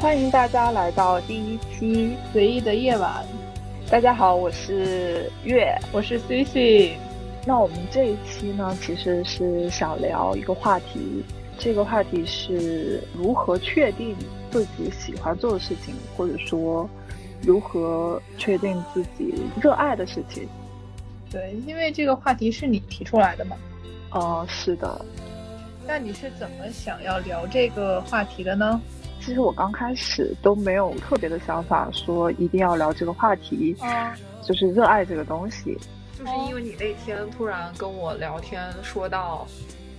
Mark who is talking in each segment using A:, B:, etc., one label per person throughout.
A: 欢迎大家来到第一期
B: 随意的夜晚。
A: 大家好，我是月，
B: 我是 C C。
A: 那我们这一期呢，其实是想聊一个话题，这个话题是如何确定自己喜欢做的事情，或者说如何确定自己热爱的事情。
B: 对，因为这个话题是你提出来的嘛。
A: 哦，是的。
B: 那你是怎么想要聊这个话题的呢？
A: 其实我刚开始都没有特别的想法，说一定要聊这个话题。
B: 嗯，
A: 就是热爱这个东西。
C: 就是因为你那天突然跟我聊天，说到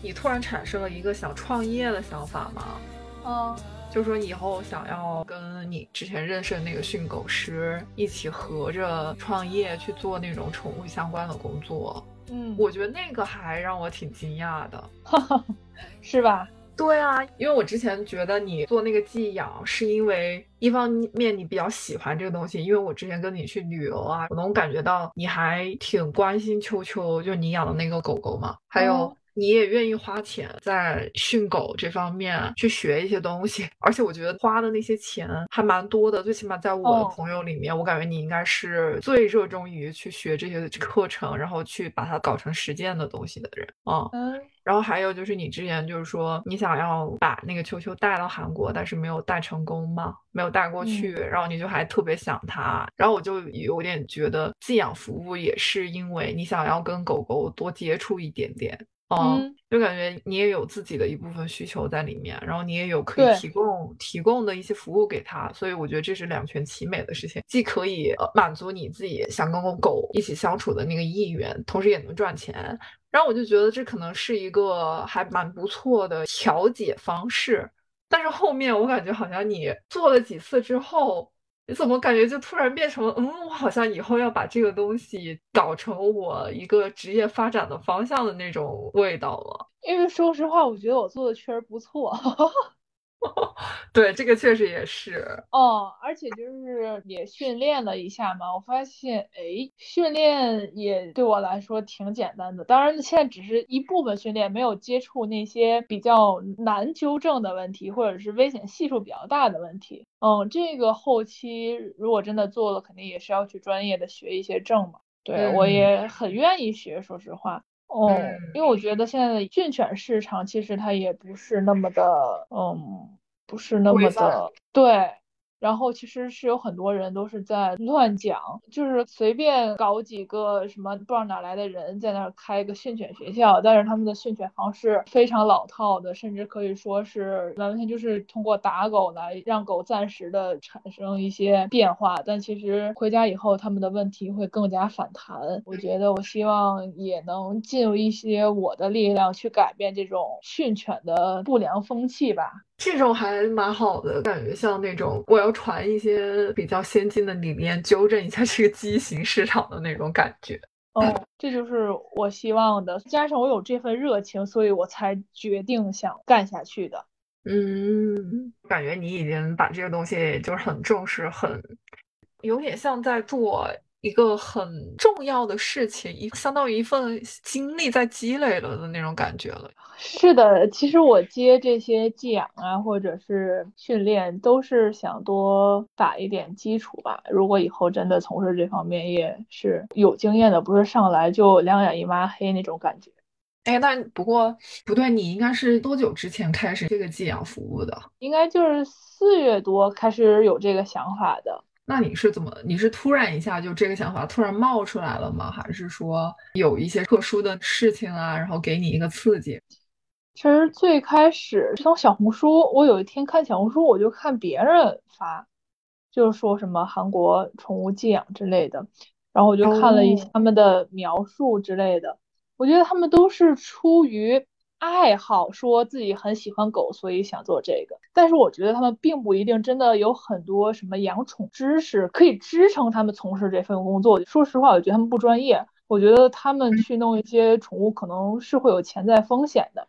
C: 你突然产生了一个想创业的想法嘛，
B: 嗯，
C: 就说以后想要跟你之前认识的那个训狗师一起合着创业去做那种宠物相关的工作，
B: 嗯，
C: 我觉得那个还让我挺惊讶的，
B: 是吧？
C: 对啊，因为我之前觉得你做那个寄养，是因为一方面你比较喜欢这个东西，因为我之前跟你去旅游啊，我能感觉到你还挺关心秋秋，就你养的那个狗狗嘛，还有。你也愿意花钱在训狗这方面去学一些东西，而且我觉得花的那些钱还蛮多的。最起码在我的朋友里面，我感觉你应该是最热衷于去学这些课程，然后去把它搞成实践的东西的人啊。
B: 嗯。
C: 然后还有就是你之前就是说你想要把那个球球带到韩国，但是没有带成功嘛，没有带过去，然后你就还特别想它。然后我就有点觉得寄养服务也是因为你想要跟狗狗多接触一点点。嗯，就感觉你也有自己的一部分需求在里面，然后你也有可以提供提供的一些服务给他，所以我觉得这是两全其美的事情，既可以满足你自己想跟狗一起相处的那个意愿，同时也能赚钱。然后我就觉得这可能是一个还蛮不错的调解方式。但是后面我感觉好像你做了几次之后。你怎么感觉就突然变成了，嗯，我好像以后要把这个东西搞成我一个职业发展的方向的那种味道了？
B: 因为说实话，我觉得我做的确实不错。
C: 对，这个确实也是
B: 哦，而且就是也训练了一下嘛，我发现，哎，训练也对我来说挺简单的。当然，现在只是一部分训练，没有接触那些比较难纠正的问题，或者是危险系数比较大的问题。嗯，这个后期如果真的做了，肯定也是要去专业的学一些证嘛。对我也很愿意学，说实话。哦，因为我觉得现在的训犬市场其实它也不是那么的，嗯，不是那么的对。然后其实是有很多人都是在乱讲，就是随便搞几个什么不知道哪来的人在那儿开个训犬学校，但是他们的训犬方式非常老套的，甚至可以说是完全就是通过打狗来让狗暂时的产生一些变化，但其实回家以后他们的问题会更加反弹。我觉得我希望也能尽有一些我的力量去改变这种训犬的不良风气吧。
C: 这种还蛮好的，感觉像那种我要传一些比较先进的理念，纠正一下这个畸形市场的那种感觉。
B: 哦，这就是我希望的。加上我有这份热情，所以我才决定想干下去的。
C: 嗯，感觉你已经把这个东西就是很重视，很有点像在做。一个很重要的事情，一相当于一份经历在积累了的那种感觉了。
B: 是的，其实我接这些寄养啊，或者是训练，都是想多打一点基础吧。如果以后真的从事这方面，也是有经验的，不是上来就两眼一抹黑那种感觉。
C: 哎，那不过不对，你应该是多久之前开始这个寄养服务的？
B: 应该就是四月多开始有这个想法的。
C: 那你是怎么？你是突然一下就这个想法突然冒出来了吗？还是说有一些特殊的事情啊，然后给你一个刺激？
B: 其实最开始是从小红书，我有一天看小红书，我就看别人发，就是说什么韩国宠物寄养之类的，然后我就看了一下他们的描述之类的，我觉得他们都是出于。爱好说自己很喜欢狗，所以想做这个。但是我觉得他们并不一定真的有很多什么养宠知识可以支撑他们从事这份工作。说实话，我觉得他们不专业。我觉得他们去弄一些宠物可能是会有潜在风险的。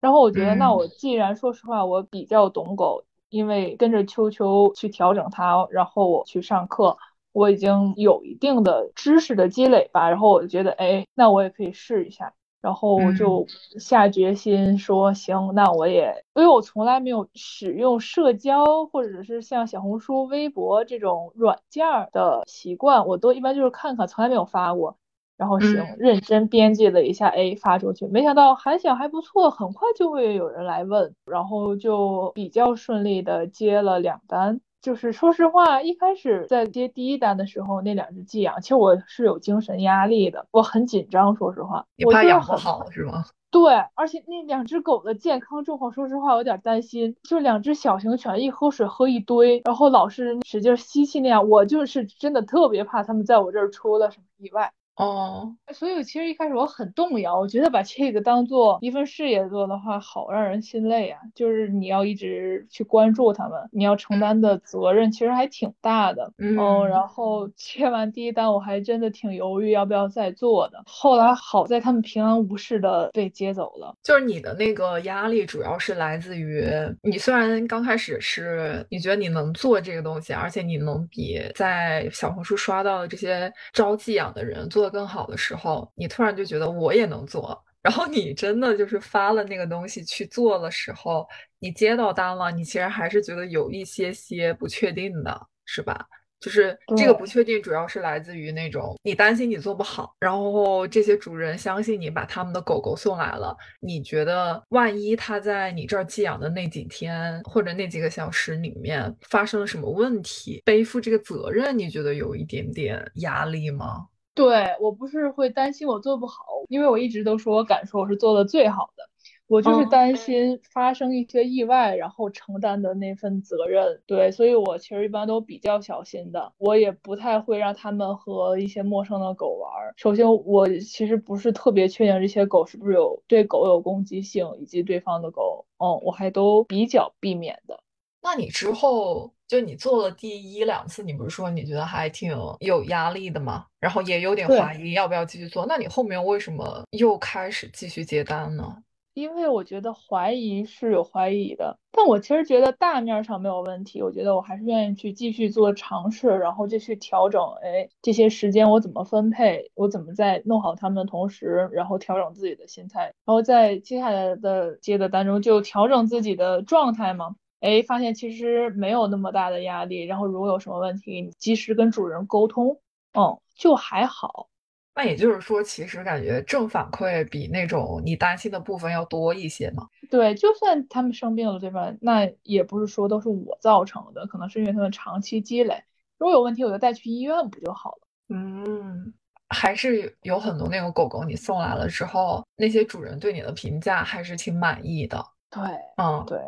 B: 然后我觉得，那我既然说实话，我比较懂狗，因为跟着秋秋去调整它，然后我去上课，我已经有一定的知识的积累吧。然后我就觉得，哎，那我也可以试一下。然后我就下决心说行，那我也，因为我从来没有使用社交或者是像小红书、微博这种软件的习惯，我都一般就是看看，从来没有发过。然后行，认真编辑了一下，哎，发出去，没想到反响还不错，很快就会有人来问，然后就比较顺利的接了两单。就是说实话，一开始在接第一单的时候，那两只寄养，其实我是有精神压力的，我很紧张。说实话，
C: 你怕养不好是吗？
B: 对，而且那两只狗的健康状况，说实话有点担心。就两只小型犬，一喝水喝一堆，然后老是使劲吸气那样，我就是真的特别怕它们在我这儿出了什么意外。
C: 哦，
B: 所以其实一开始我很动摇，我觉得把这个当做一份事业做的话，好让人心累啊。就是你要一直去关注他们，你要承担的责任其实还挺大的。嗯，然后接完第一单，我还真的挺犹豫要不要再做的。后来好在他们平安无事的被接走了。
C: 就是你的那个压力主要是来自于你虽然刚开始是你觉得你能做这个东西，而且你能比在小红书刷到的这些招寄养的人做。更好的时候，你突然就觉得我也能做，然后你真的就是发了那个东西去做的时候，你接到单了，你其实还是觉得有一些些不确定的，是吧？就是这个不确定，主要是来自于那种你担心你做不好，然后这些主人相信你把他们的狗狗送来了，你觉得万一他在你这儿寄养的那几天或者那几个小时里面发生了什么问题，背负这个责任，你觉得有一点点压力吗？
B: 对我不是会担心我做不好，因为我一直都说我敢说我是做的最好的，我就是担心发生一些意外，然后承担的那份责任。对，所以我其实一般都比较小心的，我也不太会让他们和一些陌生的狗玩。首先，我其实不是特别确定这些狗是不是有对狗有攻击性，以及对方的狗，嗯，我还都比较避免的。
C: 那你之后就你做了第一两次，你不是说你觉得还挺有压力的吗？然后也有点怀疑要不要继续做。那你后面为什么又开始继续接单呢？
B: 因为我觉得怀疑是有怀疑的，但我其实觉得大面上没有问题。我觉得我还是愿意去继续做尝试，然后就去调整。哎，这些时间我怎么分配？我怎么在弄好他们的同时，然后调整自己的心态，然后在接下来的接的单中就调整自己的状态嘛。哎，发现其实没有那么大的压力，然后如果有什么问题，你及时跟主人沟通，嗯，就还好。
C: 那也就是说，其实感觉正反馈比那种你担心的部分要多一些嘛？
B: 对，就算他们生病了，对吧？那也不是说都是我造成的，可能是因为他们长期积累。如果有问题，我就带去医院不就好了？
C: 嗯，还是有很多那种狗狗，你送来了之后，那些主人对你的评价还是挺满意的。
B: 对，
C: 嗯，
B: 对。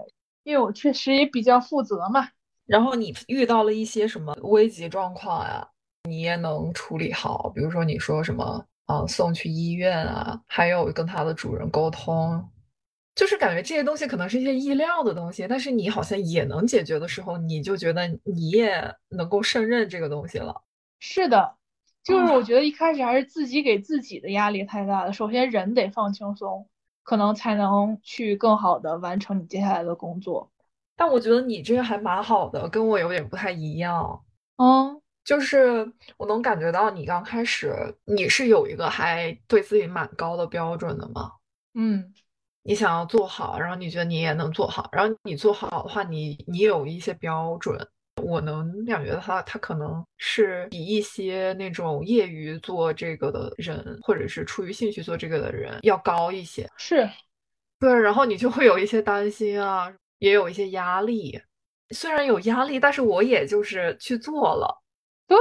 B: 因为我确实也比较负责嘛，
C: 然后你遇到了一些什么危急状况呀，你也能处理好。比如说你说什么啊，送去医院啊，还有跟它的主人沟通，就是感觉这些东西可能是一些意料的东西，但是你好像也能解决的时候，你就觉得你也能够胜任这个东西了。
B: 是的，就是我觉得一开始还是自己给自己的压力太大了。首先人得放轻松。可能才能去更好的完成你接下来的工作，
C: 但我觉得你这个还蛮好的，跟我有点不太一样。
B: 嗯，
C: 就是我能感觉到你刚开始你是有一个还对自己蛮高的标准的嘛？
B: 嗯，
C: 你想要做好，然后你觉得你也能做好，然后你做好的话，你你有一些标准。我能感觉到他，他可能是比一些那种业余做这个的人，或者是出于兴趣做这个的人要高一些。
B: 是，
C: 对，然后你就会有一些担心啊，也有一些压力。虽然有压力，但是我也就是去做了。
B: 对，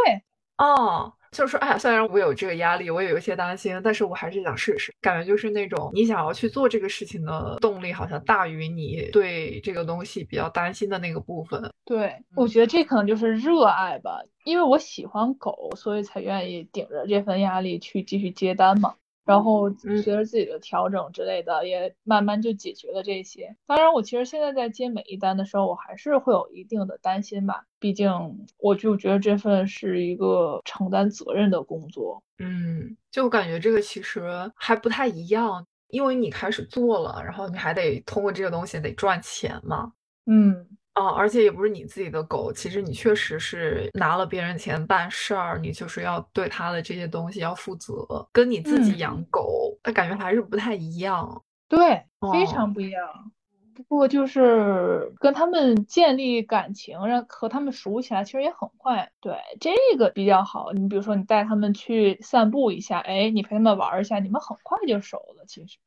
C: 哦。就是说，哎呀，虽然我有这个压力，我也有一些担心，但是我还是想试试。感觉就是那种你想要去做这个事情的动力，好像大于你对这个东西比较担心的那个部分。
B: 对，我觉得这可能就是热爱吧，因为我喜欢狗，所以才愿意顶着这份压力去继续接单嘛。然后随着自己的调整之类的，也慢慢就解决了这些。当然，我其实现在在接每一单的时候，我还是会有一定的担心吧。毕竟，我就觉得这份是一个承担责任的工作。
C: 嗯，就感觉这个其实还不太一样，因为你开始做了，然后你还得通过这个东西得赚钱嘛。
B: 嗯，
C: 啊，而且也不是你自己的狗，其实你确实是拿了别人钱办事儿，你就是要对他的这些东西要负责，跟你自己养狗，那感觉还是不太一样。
B: 对，非常不一样。不过就是跟他们建立感情，让和他们熟起来，其实也很快。对，这个比较好。你比如说，你带他们去散步一下，哎，你陪他们玩一下，你们很快就熟了。其实，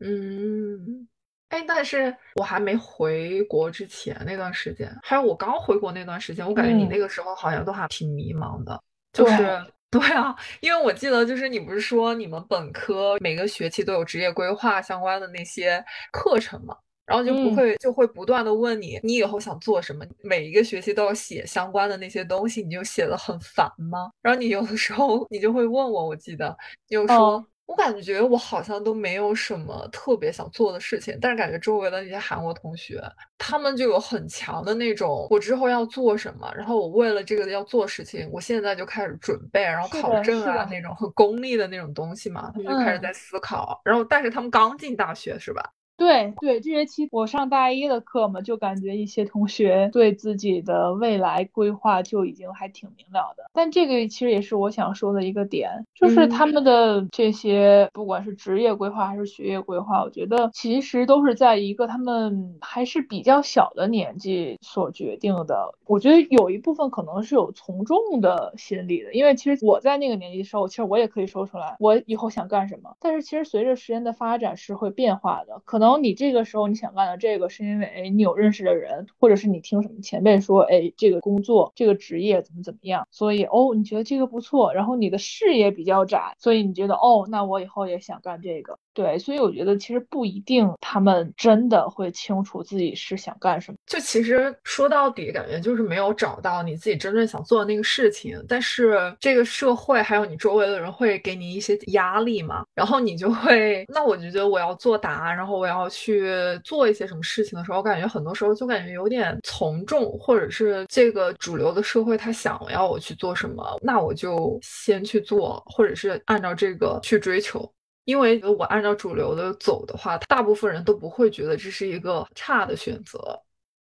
C: 嗯。哎，但是我还没回国之前那段时间，还有我刚回国那段时间，我感觉你那个时候好像都还挺迷茫的。就是对啊，因为我记得就是你不是说你们本科每个学期都有职业规划相关的那些课程嘛，然后就不会就会不断的问你你以后想做什么，每一个学期都要写相关的那些东西，你就写的很烦吗？然后你有的时候你就会问我，我记得你就说。我感觉我好像都没有什么特别想做的事情，但是感觉周围的那些韩国同学，他们就有很强的那种，我之后要做什么，然后我为了这个要做事情，我现在就开始准备，然后考证啊那种很功利的那种东西嘛，他们就开始在思考，然后但是他们刚进大学是吧？
B: 对对，这学期我上大一的课嘛，就感觉一些同学对自己的未来规划就已经还挺明了的。但这个其实也是我想说的一个点，就是他们的这些不管是职业规划还是学业规划，我觉得其实都是在一个他们还是比较小的年纪所决定的。我觉得有一部分可能是有从众的心理的，因为其实我在那个年纪的时候，其实我也可以说出来我以后想干什么。但是其实随着时间的发展是会变化的，可能。然后你这个时候你想干的这个，是因为哎，你有认识的人，或者是你听什么前辈说，哎，这个工作这个职业怎么怎么样，所以哦，你觉得这个不错，然后你的视野比较窄，所以你觉得哦，那我以后也想干这个。对，所以我觉得其实不一定，他们真的会清楚自己是想干什么。
C: 就其实说到底，感觉就是没有找到你自己真正想做的那个事情。但是这个社会还有你周围的人会给你一些压力嘛，然后你就会，那我就觉得我要作答，然后我要去做一些什么事情的时候，我感觉很多时候就感觉有点从众，或者是这个主流的社会他想要我去做什么，那我就先去做，或者是按照这个去追求。因为我按照主流的走的话，大部分人都不会觉得这是一个差的选择。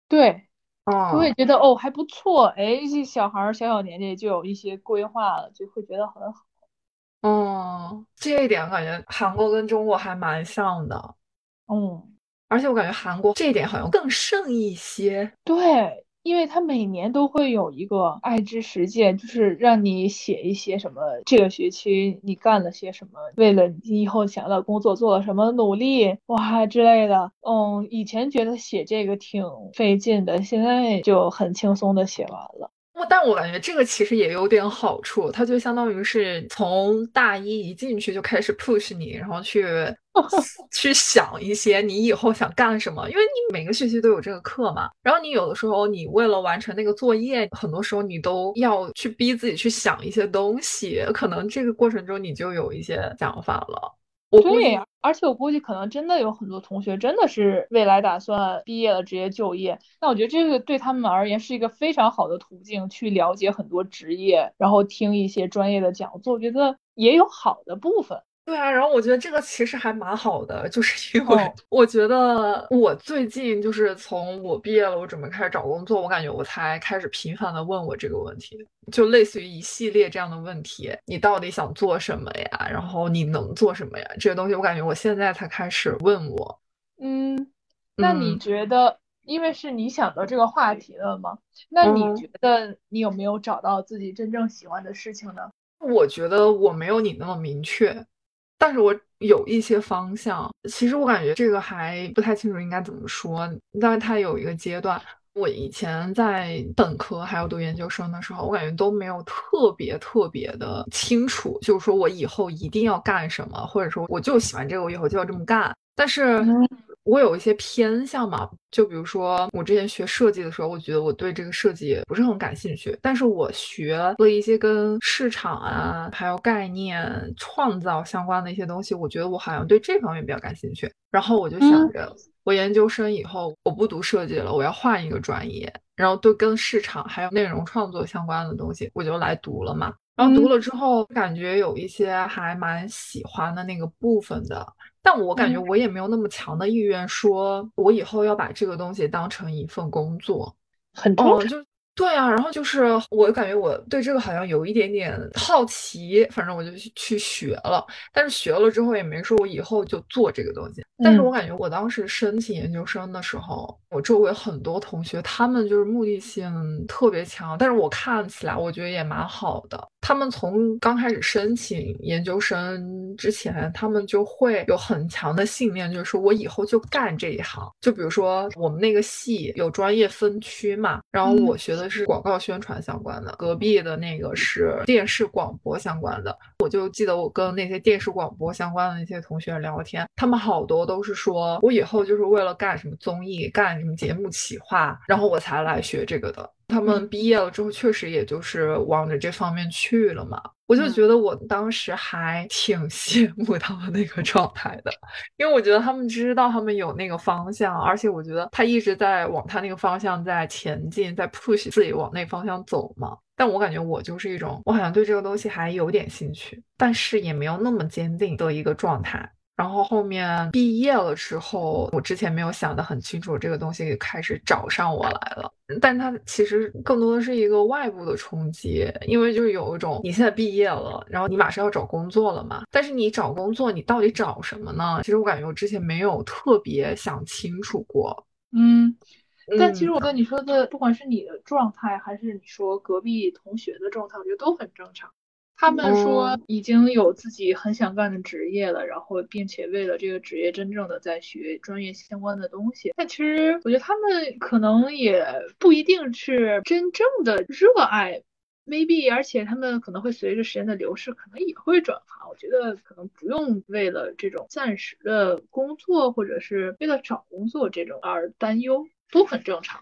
B: 对，
C: 嗯，
B: 我也觉得哦还不错，哎，这小孩儿小小年纪就有一些规划了，就会觉得很好。
C: 嗯，这一点感觉韩国跟中国还蛮像的。
B: 嗯，
C: 而且我感觉韩国这一点好像更胜一些。
B: 对。因为他每年都会有一个爱之实践，就是让你写一些什么，这个学期你干了些什么，为了你以后想要的工作做了什么努力，哇之类的。嗯，以前觉得写这个挺费劲的，现在就很轻松的写完了。
C: 但我感觉这个其实也有点好处，它就相当于是从大一一进去就开始 push 你，然后去 去想一些你以后想干什么，因为你每个学期都有这个课嘛。然后你有的时候你为了完成那个作业，很多时候你都要去逼自己去想一些东西，可能这个过程中你就有一些想法了。
B: 对，而且我估计可能真的有很多同学真的是未来打算毕业了直接就业，那我觉得这个对他们而言是一个非常好的途径，去了解很多职业，然后听一些专业的讲座，我觉得也有好的部分。
C: 对啊，然后我觉得这个其实还蛮好的，就是因为 我觉得我最近就是从我毕业了，我准备开始找工作，我感觉我才开始频繁的问我这个问题，就类似于一系列这样的问题，你到底想做什么呀？然后你能做什么呀？这些东西我感觉我现在才开始问我。
B: 嗯，那你觉得，因为是你想到这个话题了吗？那你觉得你有没有找到自己真正喜欢的事情呢？
C: 我觉得我没有你那么明确。但是我有一些方向，其实我感觉这个还不太清楚应该怎么说。但是它有一个阶段，我以前在本科还有读研究生的时候，我感觉都没有特别特别的清楚，就是说我以后一定要干什么，或者说我就喜欢这个，我以后就要这么干。但是。我有一些偏向嘛，就比如说我之前学设计的时候，我觉得我对这个设计不是很感兴趣。但是我学了一些跟市场啊，还有概念创造相关的一些东西，我觉得我好像对这方面比较感兴趣。然后我就想着，我研究生以后我不读设计了，我要换一个专业，然后都跟市场还有内容创作相关的东西，我就来读了嘛。然后读了之后，感觉有一些还蛮喜欢的那个部分的。但我感觉我也没有那么强的意愿，说我以后要把这个东西当成一份工作，
B: 很正常。
C: 就对啊，然后就是我感觉我对这个好像有一点点好奇，反正我就去学了。但是学了之后也没说我以后就做这个东西。但是我感觉我当时申请研究生的时候，我周围很多同学他们就是目的性特别强，但是我看起来我觉得也蛮好的。他们从刚开始申请研究生之前，他们就会有很强的信念，就是说我以后就干这一行。就比如说我们那个系有专业分区嘛，然后我学的是广告宣传相关的，隔壁的那个是电视广播相关的。我就记得我跟那些电视广播相关的那些同学聊天，他们好多都是说我以后就是为了干什么综艺、干什么节目企划，然后我才来学这个的。他们毕业了之后，确实也就是往着这方面去了嘛。我就觉得我当时还挺羡慕他们那个状态的，因为我觉得他们知道他们有那个方向，而且我觉得他一直在往他那个方向在前进，在 push 自己往那方向走嘛。但我感觉我就是一种，我好像对这个东西还有点兴趣，但是也没有那么坚定的一个状态。然后后面毕业了之后，我之前没有想得很清楚，这个东西开始找上我来了。但它其实更多的是一个外部的冲击，因为就是有一种你现在毕业了，然后你马上要找工作了嘛。但是你找工作，你到底找什么呢？其实我感觉我之前没有特别想清楚过。
B: 嗯，但其实我跟你说的，不管是你的状态，还是你说隔壁同学的状态，我觉得都很正常。他们说已经有自己很想干的职业了，然后并且为了这个职业真正的在学专业相关的东西。但其实我觉得他们可能也不一定是真正的热爱，maybe，而且他们可能会随着时间的流逝，可能也会转行。我觉得可能不用为了这种暂时的工作，或者是为了找工作这种而担忧，都很正常。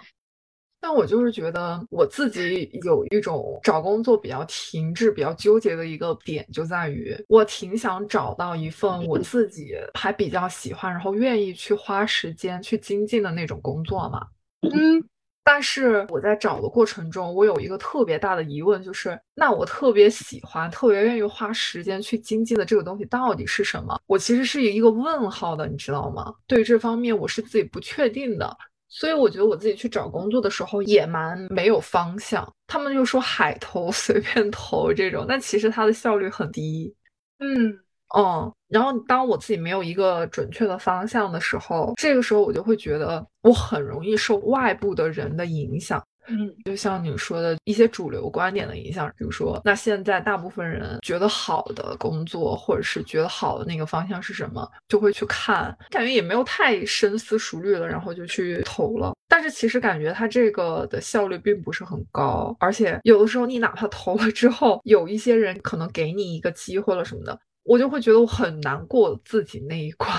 C: 但我就是觉得我自己有一种找工作比较停滞、比较纠结的一个点，就在于我挺想找到一份我自己还比较喜欢，然后愿意去花时间去精进的那种工作嘛。
B: 嗯，
C: 但是我在找的过程中，我有一个特别大的疑问，就是那我特别喜欢、特别愿意花时间去精进的这个东西到底是什么？我其实是一个问号的，你知道吗？对这方面我是自己不确定的。所以我觉得我自己去找工作的时候也蛮没有方向。他们就说海投 随便投这种，但其实它的效率很低。
B: 嗯
C: 嗯。然后当我自己没有一个准确的方向的时候，这个时候我就会觉得我很容易受外部的人的影响。
B: 嗯，
C: 就像你说的一些主流观点的影响，比如说，那现在大部分人觉得好的工作，或者是觉得好的那个方向是什么，就会去看，感觉也没有太深思熟虑了，然后就去投了。但是其实感觉它这个的效率并不是很高，而且有的时候你哪怕投了之后，有一些人可能给你一个机会了什么的，我就会觉得我很难过自己那一关。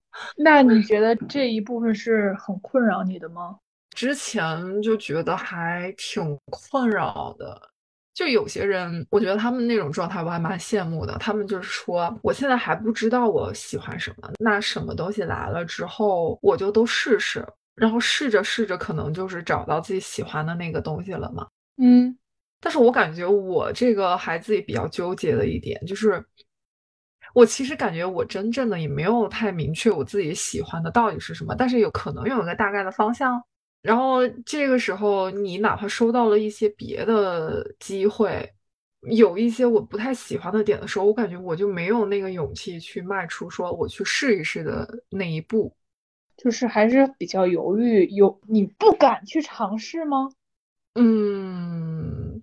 B: 那你觉得这一部分是很困扰你的吗？
C: 之前就觉得还挺困扰的，就有些人，我觉得他们那种状态我还蛮羡慕的。他们就是说，我现在还不知道我喜欢什么，那什么东西来了之后，我就都试试，然后试着试着，可能就是找到自己喜欢的那个东西了嘛。
B: 嗯，
C: 但是我感觉我这个还自己比较纠结的一点就是，我其实感觉我真正的也没有太明确我自己喜欢的到底是什么，但是有可能有一个大概的方向。然后这个时候，你哪怕收到了一些别的机会，有一些我不太喜欢的点的时候，我感觉我就没有那个勇气去迈出说我去试一试的那一步，
B: 就是还是比较犹豫，有你不敢去尝试吗？
C: 嗯。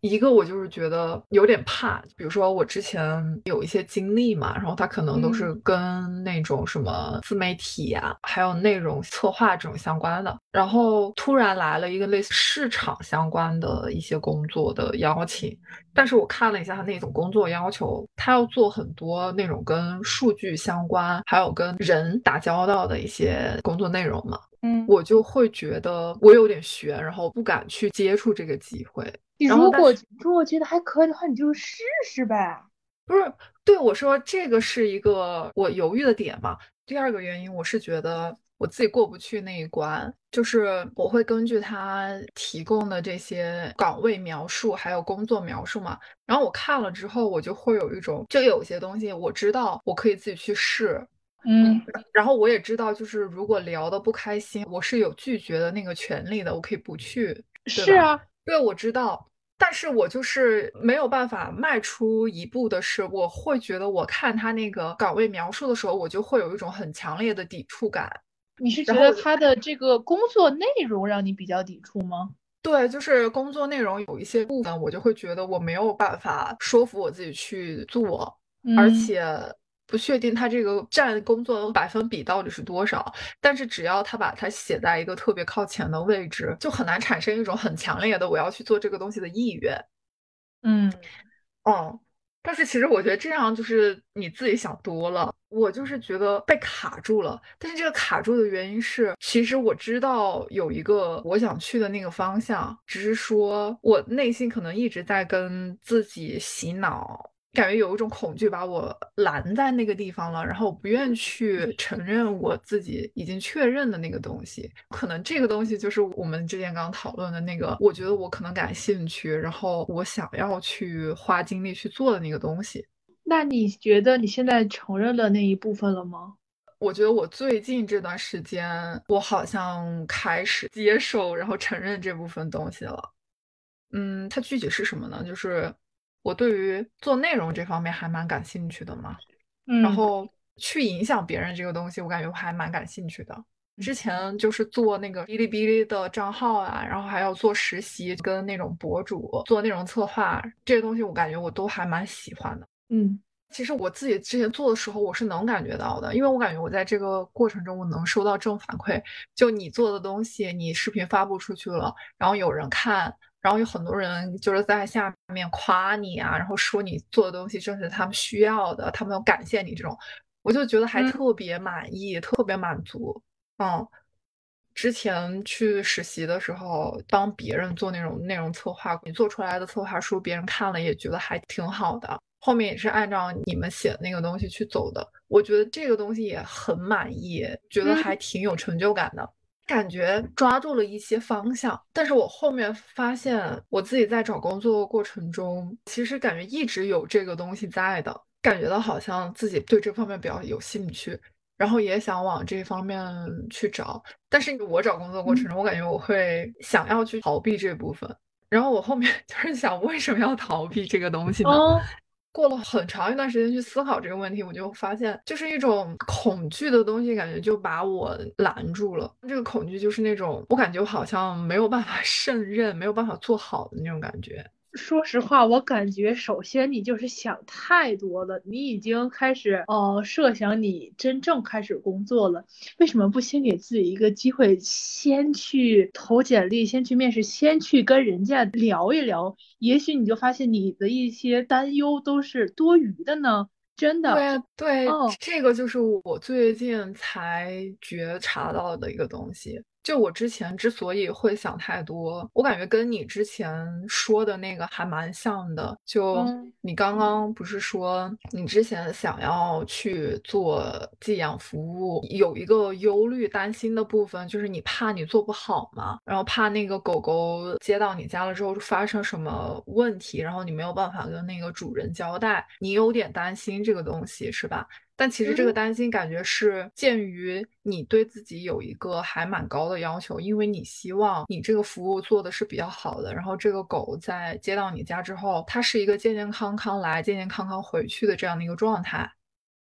C: 一个我就是觉得有点怕，比如说我之前有一些经历嘛，然后他可能都是跟那种什么自媒体呀，还有内容策划这种相关的，然后突然来了一个类似市场相关的一些工作的邀请，但是我看了一下他那种工作要求，他要做很多那种跟数据相关，还有跟人打交道的一些工作内容嘛，
B: 嗯，
C: 我就会觉得我有点悬，然后不敢去接触这个机会。
B: 如果如果觉得还可以的话，你就试试呗。
C: 不是，对我说这个是一个我犹豫的点嘛。第二个原因，我是觉得我自己过不去那一关，就是我会根据他提供的这些岗位描述，还有工作描述嘛。然后我看了之后，我就会有一种，就有些东西我知道我可以自己去试，
B: 嗯，
C: 然后我也知道，就是如果聊的不开心，我是有拒绝的那个权利的，我可以不去。
B: 是啊，
C: 对，我知道。但是我就是没有办法迈出一步的是，我会觉得我看他那个岗位描述的时候，我就会有一种很强烈的抵触感。
B: 你是觉得他的这个工作内容让你比较抵触吗？
C: 对，就是工作内容有一些部分，我就会觉得我没有办法说服我自己去做，而且。不确定他这个占工作百分比到底是多少，但是只要他把它写在一个特别靠前的位置，就很难产生一种很强烈的我要去做这个东西的意愿。
B: 嗯，
C: 哦，但是其实我觉得这样就是你自己想多了。我就是觉得被卡住了，但是这个卡住的原因是，其实我知道有一个我想去的那个方向，只是说我内心可能一直在跟自己洗脑。感觉有一种恐惧把我拦在那个地方了，然后我不愿去承认我自己已经确认的那个东西。可能这个东西就是我们之前刚刚讨论的那个，我觉得我可能感兴趣，然后我想要去花精力去做的那个东西。
B: 那你觉得你现在承认了那一部分了吗？
C: 我觉得我最近这段时间，我好像开始接受，然后承认这部分东西了。嗯，它具体是什么呢？就是。我对于做内容这方面还蛮感兴趣的嘛，然后去影响别人这个东西，我感觉我还蛮感兴趣的。之前就是做那个哔哩哔哩的账号啊，然后还要做实习，跟那种博主做内容策划这些东西，我感觉我都还蛮喜欢的。
B: 嗯，
C: 其实我自己之前做的时候，我是能感觉到的，因为我感觉我在这个过程中，我能收到正反馈。就你做的东西，你视频发布出去了，然后有人看。然后有很多人就是在下面夸你啊，然后说你做的东西正是他们需要的，他们要感谢你这种，我就觉得还特别满意，特别满足。嗯，之前去实习的时候，帮别人做那种内容策划，你做出来的策划书，别人看了也觉得还挺好的。后面也是按照你们写的那个东西去走的，我觉得这个东西也很满意，觉得还挺有成就感的。感觉抓住了一些方向，但是我后面发现我自己在找工作的过程中，其实感觉一直有这个东西在的，感觉到好像自己对这方面比较有兴趣，然后也想往这方面去找。但是我找工作过程中，我感觉我会想要去逃避这部分，然后我后面 就是想，为什么要逃避这个东西呢？过了很长一段时间去思考这个问题，我就发现，就是一种恐惧的东西，感觉就把我拦住了。这个恐惧就是那种，我感觉我好像没有办法 胜任，没有办法做好的那种感觉。
B: 说实话，我感觉首先你就是想太多了，你已经开始呃设想你真正开始工作了，为什么不先给自己一个机会，先去投简历，先去面试，先去跟人家聊一聊，也许你就发现你的一些担忧都是多余的呢。真的，
C: 对对，这个就是我最近才觉察到的一个东西。就我之前之所以会想太多，我感觉跟你之前说的那个还蛮像的。就你刚刚不是说你之前想要去做寄养服务，有一个忧虑、担心的部分，就是你怕你做不好嘛，然后怕那个狗狗接到你家了之后发生什么问题，然后你没有办法跟那个主人交代，你有点担心这个东西是吧？但其实这个担心感觉是鉴于你对自己有一个还蛮高的要求，因为你希望你这个服务做的是比较好的，然后这个狗在接到你家之后，它是一个健健康康来、健健康康回去的这样的一个状态，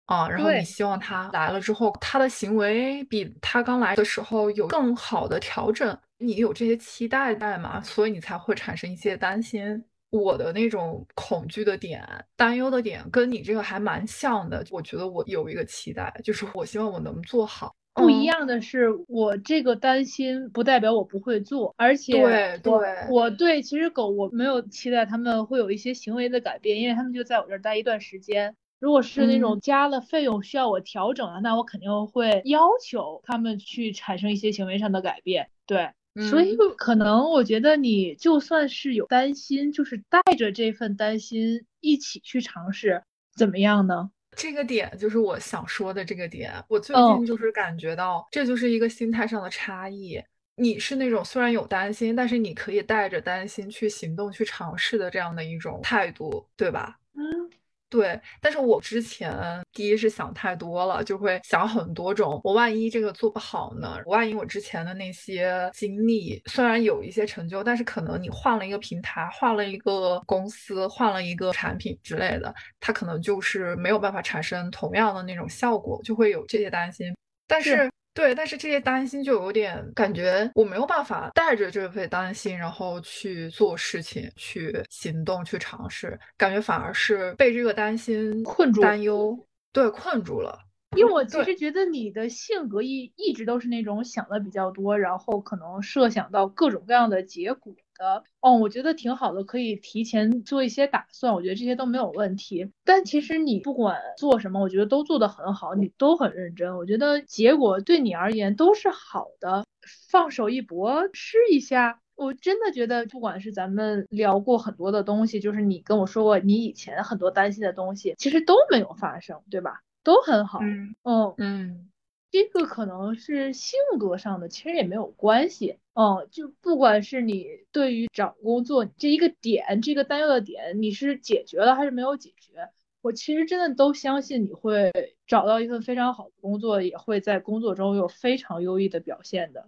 C: 啊，然后你希望它来了之后，它的行为比它刚来的时候有更好的调整，你有这些期待在嘛，所以你才会产生一些担心。我的那种恐惧的点、担忧的点，跟你这个还蛮像的。我觉得我有一个期待，就是我希望我能做好。
B: 不一样的是，我这个担心不代表我不会做，而且
C: 对对，
B: 我对其实狗我没有期待他们会有一些行为的改变，因为他们就在我这儿待一段时间。如果是那种加了费用需要我调整的，那我肯定会要求他们去产生一些行为上的改变。对。所以可能我觉得你就算是有担心，就是带着这份担心一起去尝试，怎么样呢？
C: 这个点就是我想说的这个点。我最近就是感觉到，这就是一个心态上的差异。你是那种虽然有担心，但是你可以带着担心去行动、去尝试的这样的一种态度，对吧？
B: 嗯，
C: 对，但是我之前第一是想太多了，就会想很多种，我万一这个做不好呢？万一我之前的那些经历虽然有一些成就，但是可能你换了一个平台，换了一个公司，换了一个产品之类的，它可能就是没有办法产生同样的那种效果，就会有这些担心。但是。对，但是这些担心就有点感觉，我没有办法带着这份担心，然后去做事情、去行动、去尝试，感觉反而是被这个担心
B: 困住、
C: 担忧，对，困住了。
B: 因为我 其实觉得你的性格一一直都是那种想的比较多，然后可能设想到各种各样的结果。的哦，我觉得挺好的，可以提前做一些打算，我觉得这些都没有问题。但其实你不管做什么，我觉得都做得很好，你都很认真，我觉得结果对你而言都是好的。放手一搏，试一下。我真的觉得，不管是咱们聊过很多的东西，就是你跟我说过你以前很多担心的东西，其实都没有发生，对吧？都很好。
C: 嗯
B: 嗯
C: 嗯。
B: 这个可能是性格上的，其实也没有关系。嗯，就不管是你对于找工作这一个点，这个担忧的点，你是解决了还是没有解决，我其实真的都相信你会找到一份非常好的工作，也会在工作中有非常优异的表现的。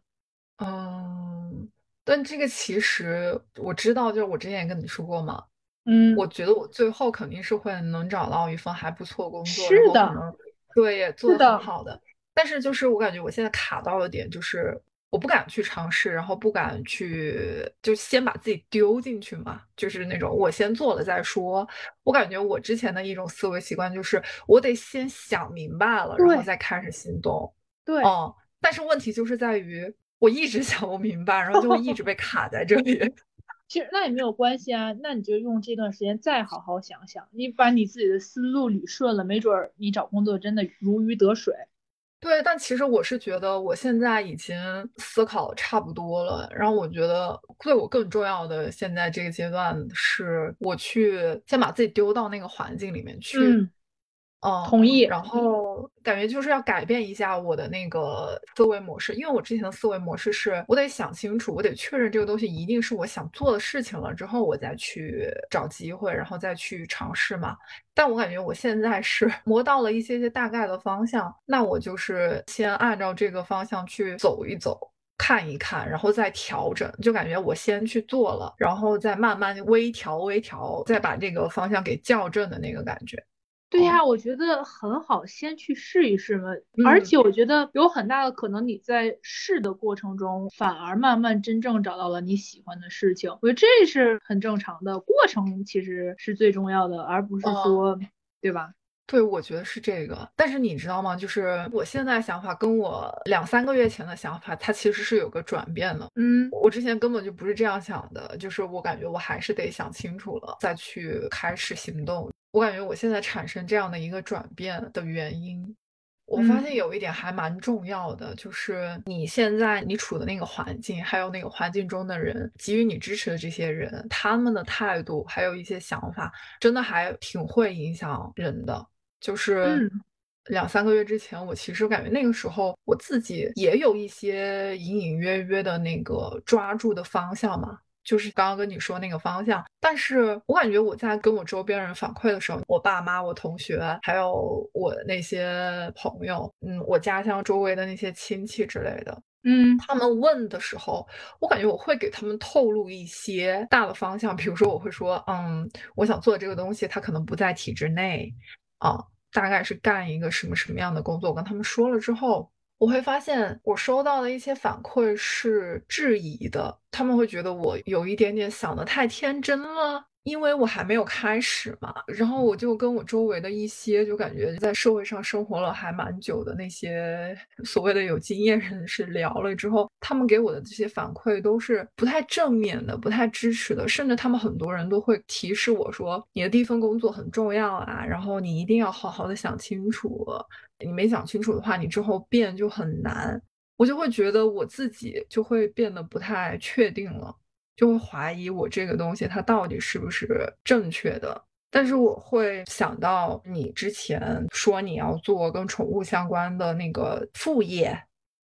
C: 嗯，但这个其实我知道，就是我之前也跟你说过嘛。
B: 嗯，
C: 我觉得我最后肯定是会能找到一份还不错工作，
B: 是的，
C: 对，也做的很好的。但是就是我感觉我现在卡到的点就是我不敢去尝试，然后不敢去就先把自己丢进去嘛，就是那种我先做了再说。我感觉我之前的一种思维习惯就是我得先想明白了，然后再开始行动。
B: 对，
C: 嗯。但是问题就是在于我一直 想不明白，然后就会一直被卡在这里。
B: 其实那也没有关系啊，那你就用这段时间再好好想想，你把你自己的思路捋顺了，没准儿你找工作真的如鱼得水。
C: 对，但其实我是觉得我现在已经思考差不多了，然后我觉得对我更重要的现在这个阶段是，我去先把自己丢到那个环境里面去。哦，
B: 同意。
C: 然后感觉就是要改变一下我的那个思维模式，因为我之前的思维模式是我得想清楚，我得确认这个东西一定是我想做的事情了之后，我再去找机会，然后再去尝试嘛。但我感觉我现在是 摸到了一些些大概的方向，那我就是先按照这个方向去走一走，看一看，然后再调整。就感觉我先去做了，然后再慢慢微调微调，再把这个方向给校正的那个感觉。
B: 对呀，我觉得很好，先去试一试嘛。而且我觉得有很大的可能，你在试的过程中，反而慢慢真正找到了你喜欢的事情。我觉得这是很正常的，过程其实是最重要的，而不是说，对吧？
C: 对，我觉得是这个。但是你知道吗？就是我现在想法跟我两三个月前的想法，它其实是有个转变的。
B: 嗯，
C: 我之前根本就不是这样想的，就是我感觉我还是得想清楚了，再去开始行动。我感觉我现在产生这样的一个转变的原因，我发现有一点还蛮重要的，就是你现在你处的那个环境，还有那个环境中的人，给予你支持的这些人，他们的态度，还有一些想法，真的还挺会影响人的。就是两三个月之前，我其实感觉那个时候我自己也有一些隐隐约约的那个抓住的方向嘛。就是刚刚跟你说那个方向，但是我感觉我在跟我周边人反馈的时候，我爸妈、我同学，还有我那些朋友，嗯，我家乡周围的那些亲戚之类的，
B: 嗯，
C: 他们问的时候，我感觉我会给他们透露一些大的方向，比如说我会说，嗯，我想做这个东西，它可能不在体制内，啊，大概是干一个什么什么样的工作，我跟他们说了之后。我会发现，我收到的一些反馈是质疑的，他们会觉得我有一点点想的太天真了。因为我还没有开始嘛，然后我就跟我周围的一些就感觉在社会上生活了还蛮久的那些所谓的有经验人士聊了之后，他们给我的这些反馈都是不太正面的，不太支持的，甚至他们很多人都会提示我说，你的第一份工作很重要啊，然后你一定要好好的想清楚，你没想清楚的话，你之后变就很难。我就会觉得我自己就会变得不太确定了。就会怀疑我这个东西它到底是不是正确的，但是我会想到你之前说你要做跟宠物相关的那个副业，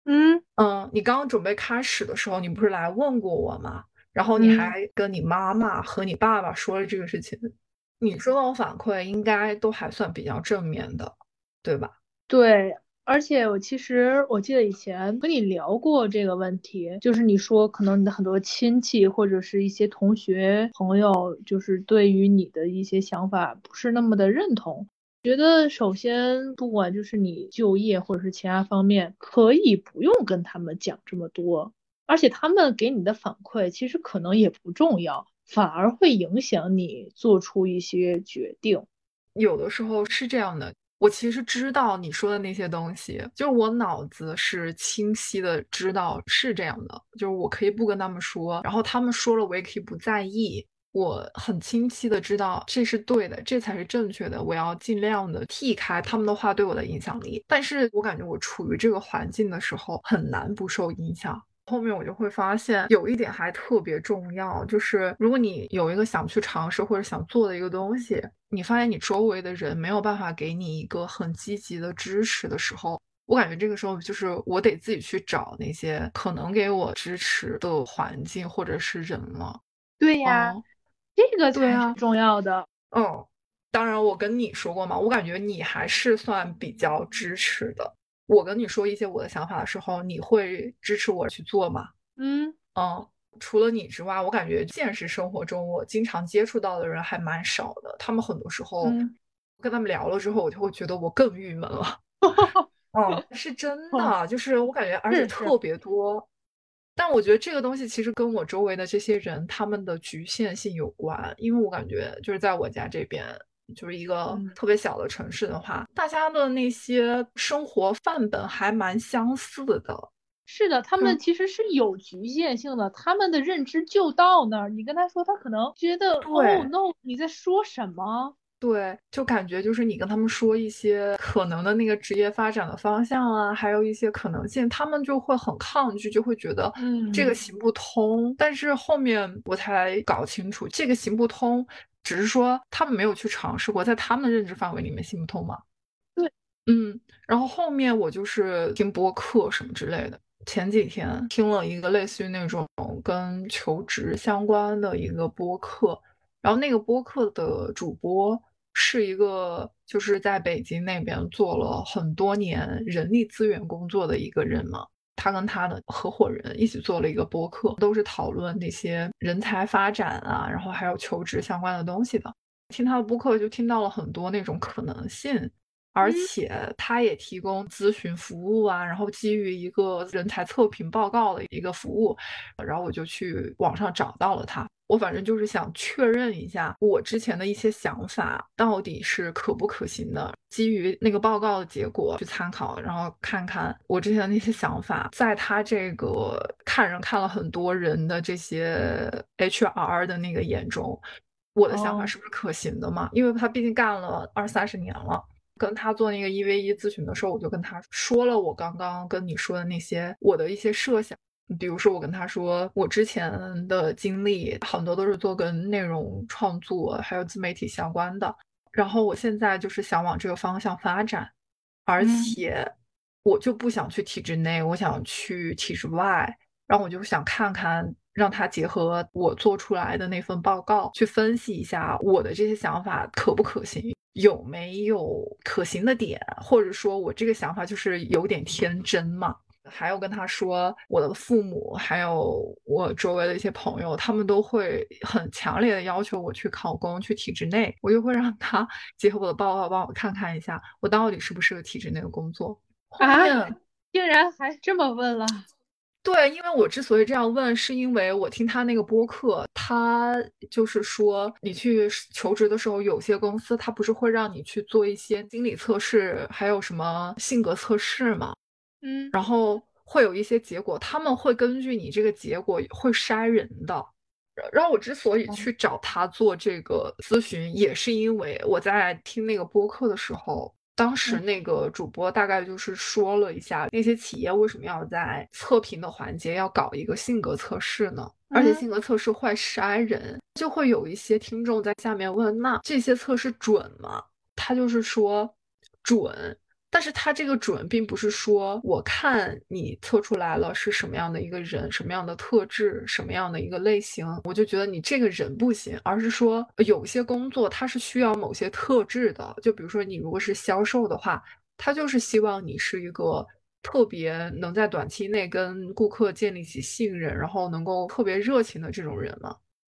B: 嗯
C: 嗯，你刚刚准备开始的时候，你不是来问过我吗？然后你还跟你妈妈和你爸爸说了这个事情，你收到反馈应该都还算比较正面的，对吧？
B: 对。而且我其实我记得以前跟你聊过这个问题，就是你说可能你的很多亲戚或者是一些同学朋友，就是对于你的一些想法不是那么的认同，觉得首先不管就是你就业或者是其他方面，可以不用跟他们讲这么多，而且他们给你的反馈其实可能也不重要，反而会影响你做出一些决定，
C: 有的时候是这样的。我其实知道你说的那些东西，就是我脑子是清晰的知道是这样的，就是我可以不跟他们说，然后他们说了我也可以不在意，我很清晰的知道这是对的，这才是正确的，我要尽量的替开他们的话对我的影响力。但是我感觉我处于这个环境的时候很难不受影响。后面我就会发现有一点还特别重要，就是如果你有一个想去尝试或者想做的一个东西。你发现你周围的人没有办法给你一个很积极的支持的时候，我感觉这个时候就是我得自己去找那些可能给我支持的环境或者是人了。
B: 对呀，这个才是重要的。
C: 嗯，当然我跟你说过嘛，我感觉你还是算比较支持的。我跟你说一些我的想法的时候，你会支持我去做吗？
B: 嗯
C: 嗯。除了你之外，我感觉现实生活中我经常接触到的人还蛮少的。他们很多时候跟他们聊了之后，我就会觉得我更郁闷了。嗯，是真的，就是我感觉，而且特别多。但我觉得这个东西其实跟我周围的这些人他们的局限性有关，因为我感觉就是在我家这边，就是一个特别小的城市的话，大家的那些生活范本还蛮相似的。
B: 是的，他们其实是有局限性的，他们的认知就到那儿。你跟他说，他可能觉得哦，no，你在说什么？
C: 对，就感觉就是你跟他们说一些可能的那个职业发展的方向啊，还有一些可能性，他们就会很抗拒，就会觉得嗯，这个行不通。但是后面我才搞清楚，这个行不通，只是说他们没有去尝试过，在他们的认知范围里面行不通嘛。
B: 对，
C: 嗯，然后后面我就是听播客什么之类的。前几天听了一个类似于那种跟求职相关的一个播客，然后那个播客的主播是一个就是在北京那边做了很多年人力资源工作的一个人嘛，他跟他的合伙人一起做了一个播客，都是讨论那些人才发展啊，然后还有求职相关的东西的。听他的播客就听到了很多那种可能性。而且他也提供咨询服务啊，然后基于一个人才测评报告的一个服务，然后我就去网上找到了他。我反正就是想确认一下我之前的一些想法到底是可不可行的，基于那个报告的结果去参考，然后看看我之前的那些想法，在他这个看人看了很多人的这些 HR 的那个眼中，我的想法是不是可行的嘛？因为他毕竟干了二三十年了。跟他做那个一 v 一咨询的时候，我就跟他说了我刚刚跟你说的那些我的一些设想，比如说我跟他说我之前的经历很多都是做跟内容创作还有自媒体相关的，然后我现在就是想往这个方向发展，而且我就不想去体制内，我想去体制外，然后我就想看看让他结合我做出来的那份报告去分析一下我的这些想法可不可行。有没有可行的点，或者说我这个想法就是有点天真嘛？还有跟他说，我的父母还有我周围的一些朋友，他们都会很强烈的要求我去考公，去体制内。我就会让他结合我的报告，帮我看看一下，我到底适不适合体制内的工作。
B: 啊，竟然还这么问了。
C: 对，因为我之所以这样问，是因为我听他那个播客，他就是说，你去求职的时候，有些公司他不是会让你去做一些心理测试，还有什么性格测试嘛？
B: 嗯，
C: 然后会有一些结果，他们会根据你这个结果会筛人的。然后我之所以去找他做这个咨询，也是因为我在听那个播客的时候。当时那个主播大概就是说了一下，那些企业为什么要在测评的环节要搞一个性格测试呢？而且性格测试会筛人，就会有一些听众在下面问：那这些测试准吗？他就是说准，但是他这个准，并不是说我看你测出来了是什么样的一个人，什么样的特质，什么样的一个类型，我就觉得你这个人不行，而是说有些工作它是需要某些特质的。就比如说你如果是销售的话，他就是希望你是一个特别能在短期内跟顾客建立起信任，然后能够特别热情的这种人嘛。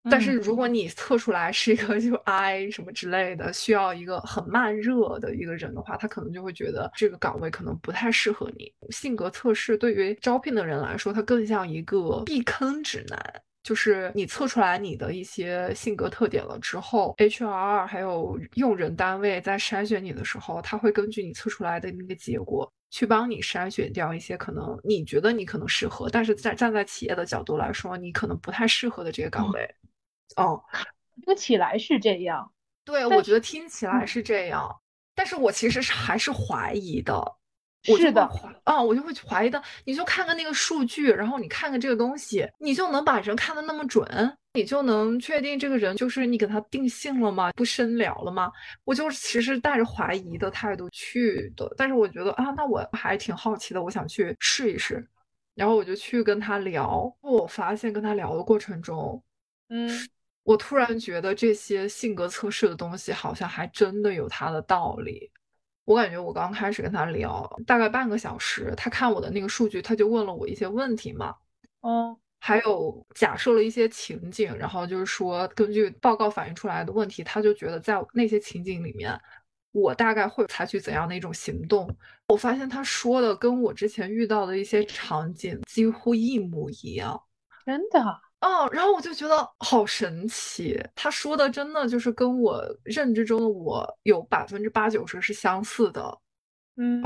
C: 但是如果你测出来是一个就 I 什么之类的，需要一个很慢热的一个人的话，他可能就会觉得这个岗位可能不太适合你。性格测试对于招聘的人来说，它更像一个避坑指南，就是你测出来你的一些性格特点了之后，HR 还有用人单位在筛选你的时候，他会根据你测出来的那个结果去帮你筛选掉一些可能你觉得你可能适合，但是在站在企业的角度来说，你可能不太适合的这个岗位。哦，
B: 听起来是这样，
C: 对，我觉得听起来是这样，但是我其实是还是怀疑的，
B: 是的，
C: 啊，我就会怀疑的，你就看看那个数据，然后你看看这个东西，你就能把人看得那么准，你就能确定这个人就是你给他定性了吗？不深聊了吗？我就其实带着怀疑的态度去的，但是我觉得啊，那我还挺好奇的，我想去试一试，然后我就去跟他聊，我发现跟他聊的过程中，
B: 嗯。
C: 我突然觉得这些性格测试的东西好像还真的有它的道理。我感觉我刚开始跟他聊大概半个小时，他看我的那个数据，他就问了我一些问题嘛，
B: 嗯，
C: 还有假设了一些情景，然后就是说根据报告反映出来的问题，他就觉得在那些情景里面，我大概会采取怎样的一种行动。我发现他说的跟我之前遇到的一些场景几乎一模一样，
B: 真的。
C: 哦，然后我就觉得好神奇，他说的真的就是跟我认知中的我有百分之八九十是相似的，
B: 嗯，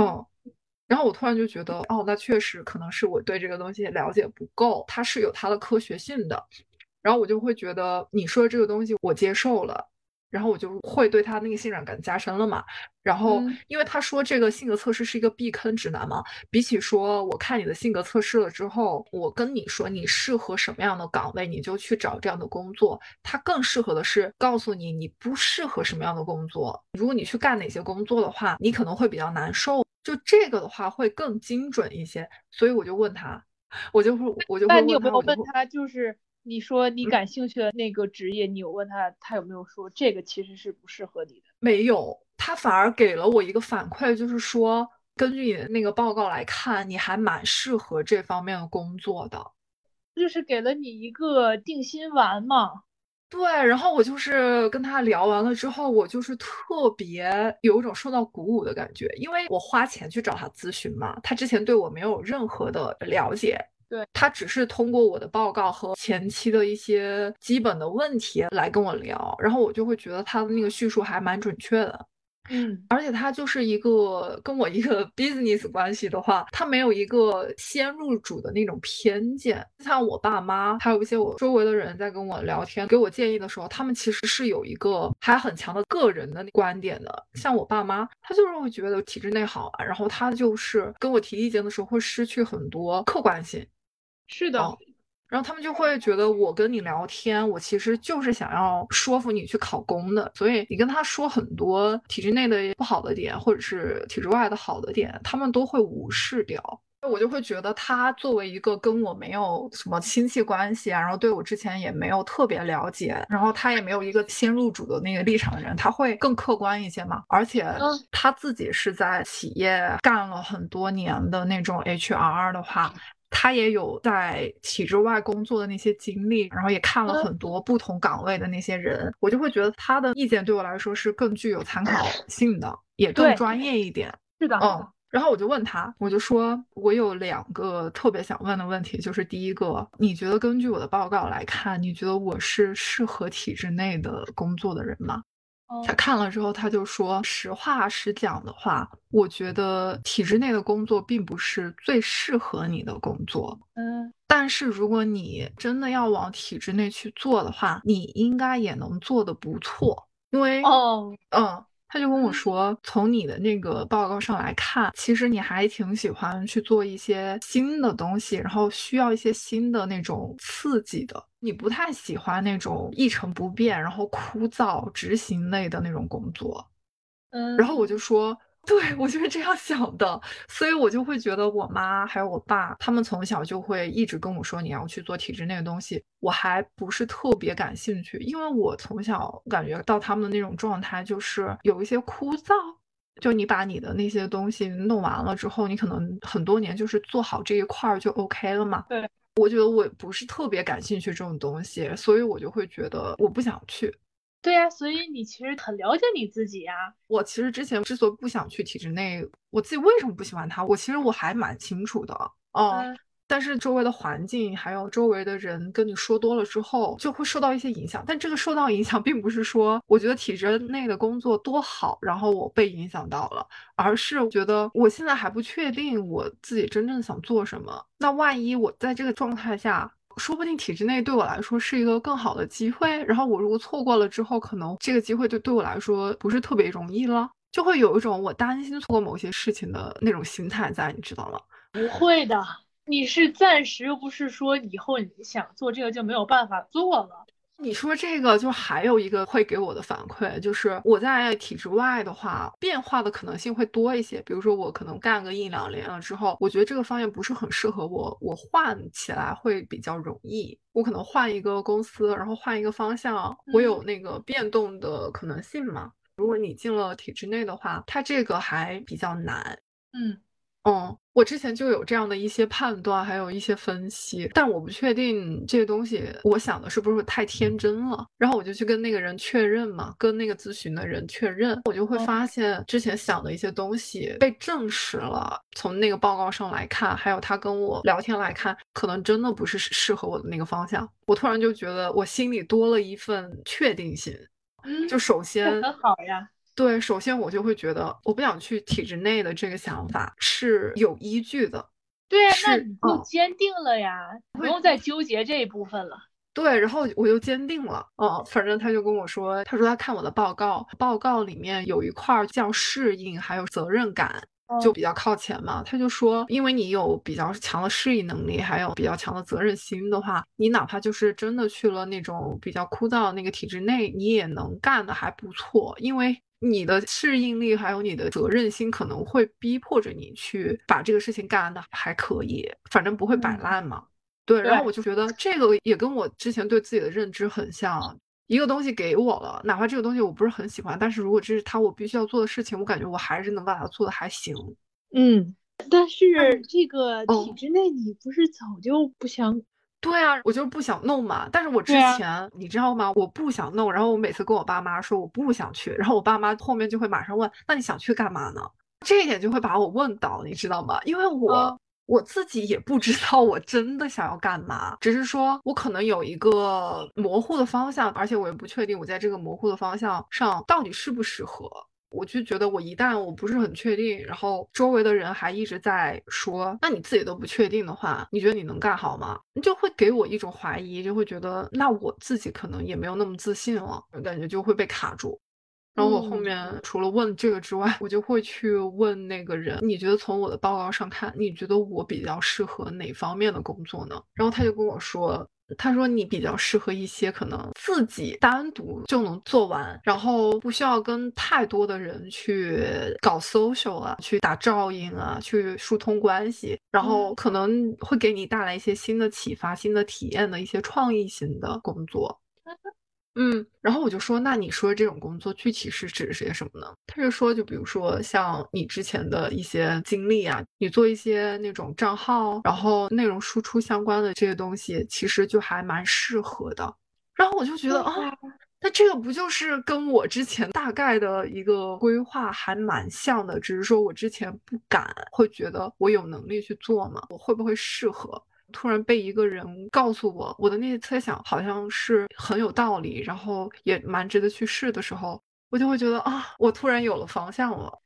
C: 然后我突然就觉得，哦，那确实可能是我对这个东西了解不够，它是有它的科学性的，然后我就会觉得你说的这个东西我接受了。然后我就会对他那个信任感加深了嘛。然后，因为他说这个性格测试是一个避坑指南嘛，比起说我看你的性格测试了之后，我跟你说你适合什么样的岗位，你就去找这样的工作。它更适合的是告诉你你不适合什么样的工作。如果你去干哪些工作的话，你可能会比较难受。就这个的话会更精准一些。所以我就问他，我就会我就会问他，那
B: 你有没有问他就是？你说你感兴趣的那个职业，你有问他，他有没有说这个其实是不适合你的？
C: 没有，他反而给了我一个反馈，就是说根据你的那个报告来看，你还蛮适合这方面的工作的，
B: 就是给了你一个定心丸嘛。
C: 对，然后我就是跟他聊完了之后，我就是特别有一种受到鼓舞的感觉，因为我花钱去找他咨询嘛，他之前对我没有任何的了解。
B: 对
C: 他只是通过我的报告和前期的一些基本的问题来跟我聊，然后我就会觉得他的那个叙述还蛮准确的，
B: 嗯，
C: 而且他就是一个跟我一个 business 关系的话，他没有一个先入主的那种偏见。像我爸妈，还有一些我周围的人在跟我聊天，给我建议的时候，他们其实是有一个还很强的个人的观点的。像我爸妈，他就是会觉得体制内好啊，然后他就是跟我提意见的时候会失去很多客观性。
B: 是的，
C: 然后他们就会觉得我跟你聊天，我其实就是想要说服你去考公的，所以你跟他说很多体制内的不好的点，或者是体制外的好的点，他们都会无视掉。我就会觉得他作为一个跟我没有什么亲戚关系啊，然后对我之前也没有特别了解，然后他也没有一个先入主的那个立场的人，他会更客观一些嘛。而且他自己是在企业干了很多年的那种 HR 的话。他也有在体制外工作的那些经历，然后也看了很多不同岗位的那些人，我就会觉得他的意见对我来说是更具有参考 性的，也更专业一点。
B: 是的，
C: 嗯。然后我就问他，我就说我有两个特别想问的问题，就是第一个，你觉得根据我的报告来看，你觉得我是适合体制内的工作的人吗？他看了之后，他就说：“实话实讲的话，我觉得体制内的工作并不是最适合你的工作。
B: 嗯，
C: 但是如果你真的要往体制内去做的话，你应该也能做得不错。因为，
B: 哦，
C: 嗯。”他就跟我说，从你的那个报告上来看，其实你还挺喜欢去做一些新的东西，然后需要一些新的那种刺激的。你不太喜欢那种一成不变，然后枯燥执行类的那种工作。
B: 嗯，
C: 然后我就说，对我就是这样想的，所以我就会觉得我妈还有我爸，他们从小就会一直跟我说你要去做体制内的东西，我还不是特别感兴趣，因为我从小感觉到他们的那种状态就是有一些枯燥，就你把你的那些东西弄完了之后，你可能很多年就是做好这一块儿就 OK 了嘛。
B: 对，
C: 我觉得我不是特别感兴趣这种东西，所以我就会觉得我不想去。
B: 对呀，所以你其实很了解你自己呀。
C: 我其实之前之所以不想去体制内，我自己为什么不喜欢它，我其实我还蛮清楚的嗯。但是周围的环境还有周围的人跟你说多了之后，就会受到一些影响。但这个受到影响，并不是说我觉得体制内的工作多好，然后我被影响到了，而是觉得我现在还不确定我自己真正想做什么。那万一我在这个状态下，说不定体制内对我来说是一个更好的机会，然后我如果错过了之后，可能这个机会就对我来说不是特别容易了，就会有一种我担心错过某些事情的那种心态在，你知道吗？
B: 不会的，你是暂时，又不是说以后你想做这个就没有办法做了。
C: 你说这个就还有一个会给我的反馈，就是我在体制外的话，变化的可能性会多一些。比如说我可能干个一两年了之后，我觉得这个方向不是很适合我，我换起来会比较容易。我可能换一个公司，然后换一个方向，我有那个变动的可能性嘛。如果你进了体制内的话，它这个还比较难。
B: 嗯。
C: 嗯，我之前就有这样的一些判断，还有一些分析，但我不确定这些东西，我想的是不是太天真了。然后我就去跟那个人确认嘛，跟那个咨询的人确认，我就会发现之前想的一些东西被证实了。从那个报告上来看，还有他跟我聊天来看，可能真的不是适合我的那个方向。我突然就觉得我心里多了一份确定性。
B: 嗯，
C: 就首先
B: 很好呀。
C: 对，首先我就会觉得我不想去体制内的这个想法是有依据的。
B: 对啊，那你就坚定了呀，不用再纠结这一部分了。
C: 对，然后我就坚定了。嗯，反正他就跟我说，他说他看我的报告，报告里面有一块叫适应，还有责任感，就比较靠前嘛。他就说，因为你有比较强的适应能力，还有比较强的责任心的话，你哪怕就是真的去了那种比较枯燥那个体制内，你也能干的还不错，因为。你的适应力还有你的责任心可能会逼迫着你去把这个事情干的还可以，反正不会摆烂嘛。对，然后我就觉得这个也跟我之前对自己的认知很像。一个东西给我了，哪怕这个东西我不是很喜欢，但是如果这是他我必须要做的事情，我感觉我还是能把它做的还行。
B: 嗯，但是这个体制内你不是早就不想？
C: 对啊，我就是不想弄嘛。但是我之前你知道吗？我不想弄，然后我每次跟我爸妈说我不想去，然后我爸妈后面就会马上问，那你想去干嘛呢？这一点就会把我问倒，你知道吗？因为我我自己也不知道我真的想要干嘛，只是说我可能有一个模糊的方向，而且我也不确定我在这个模糊的方向上到底适不适合。我就觉得，我一旦我不是很确定，然后周围的人还一直在说，那你自己都不确定的话，你觉得你能干好吗？你就会给我一种怀疑，就会觉得那我自己可能也没有那么自信了，感觉就会被卡住。然后我后面除了问这个之外，我就会去问那个人，你觉得从我的报告上看，你觉得我比较适合哪方面的工作呢？然后他就跟我说。他说你比较适合一些可能自己单独就能做完，然后不需要跟太多的人去搞 social 啊，去打照应啊，去疏通关系，然后可能会给你带来一些新的启发、新的体验的一些创意型的工作。嗯，然后我就说，那你说这种工作具体是指些什么呢？他就说，就比如说像你之前的一些经历啊，你做一些那种账号，然后内容输出相关的这些东西，其实就还蛮适合的。然后我就觉得啊，那这个不就是跟我之前大概的一个规划还蛮像的？只是说我之前不敢，会觉得我有能力去做吗？我会不会适合？突然被一个人告诉我，我的那些猜想好像是很有道理，然后也蛮值得去试的时候，我就会觉得啊，我突然有了方向了。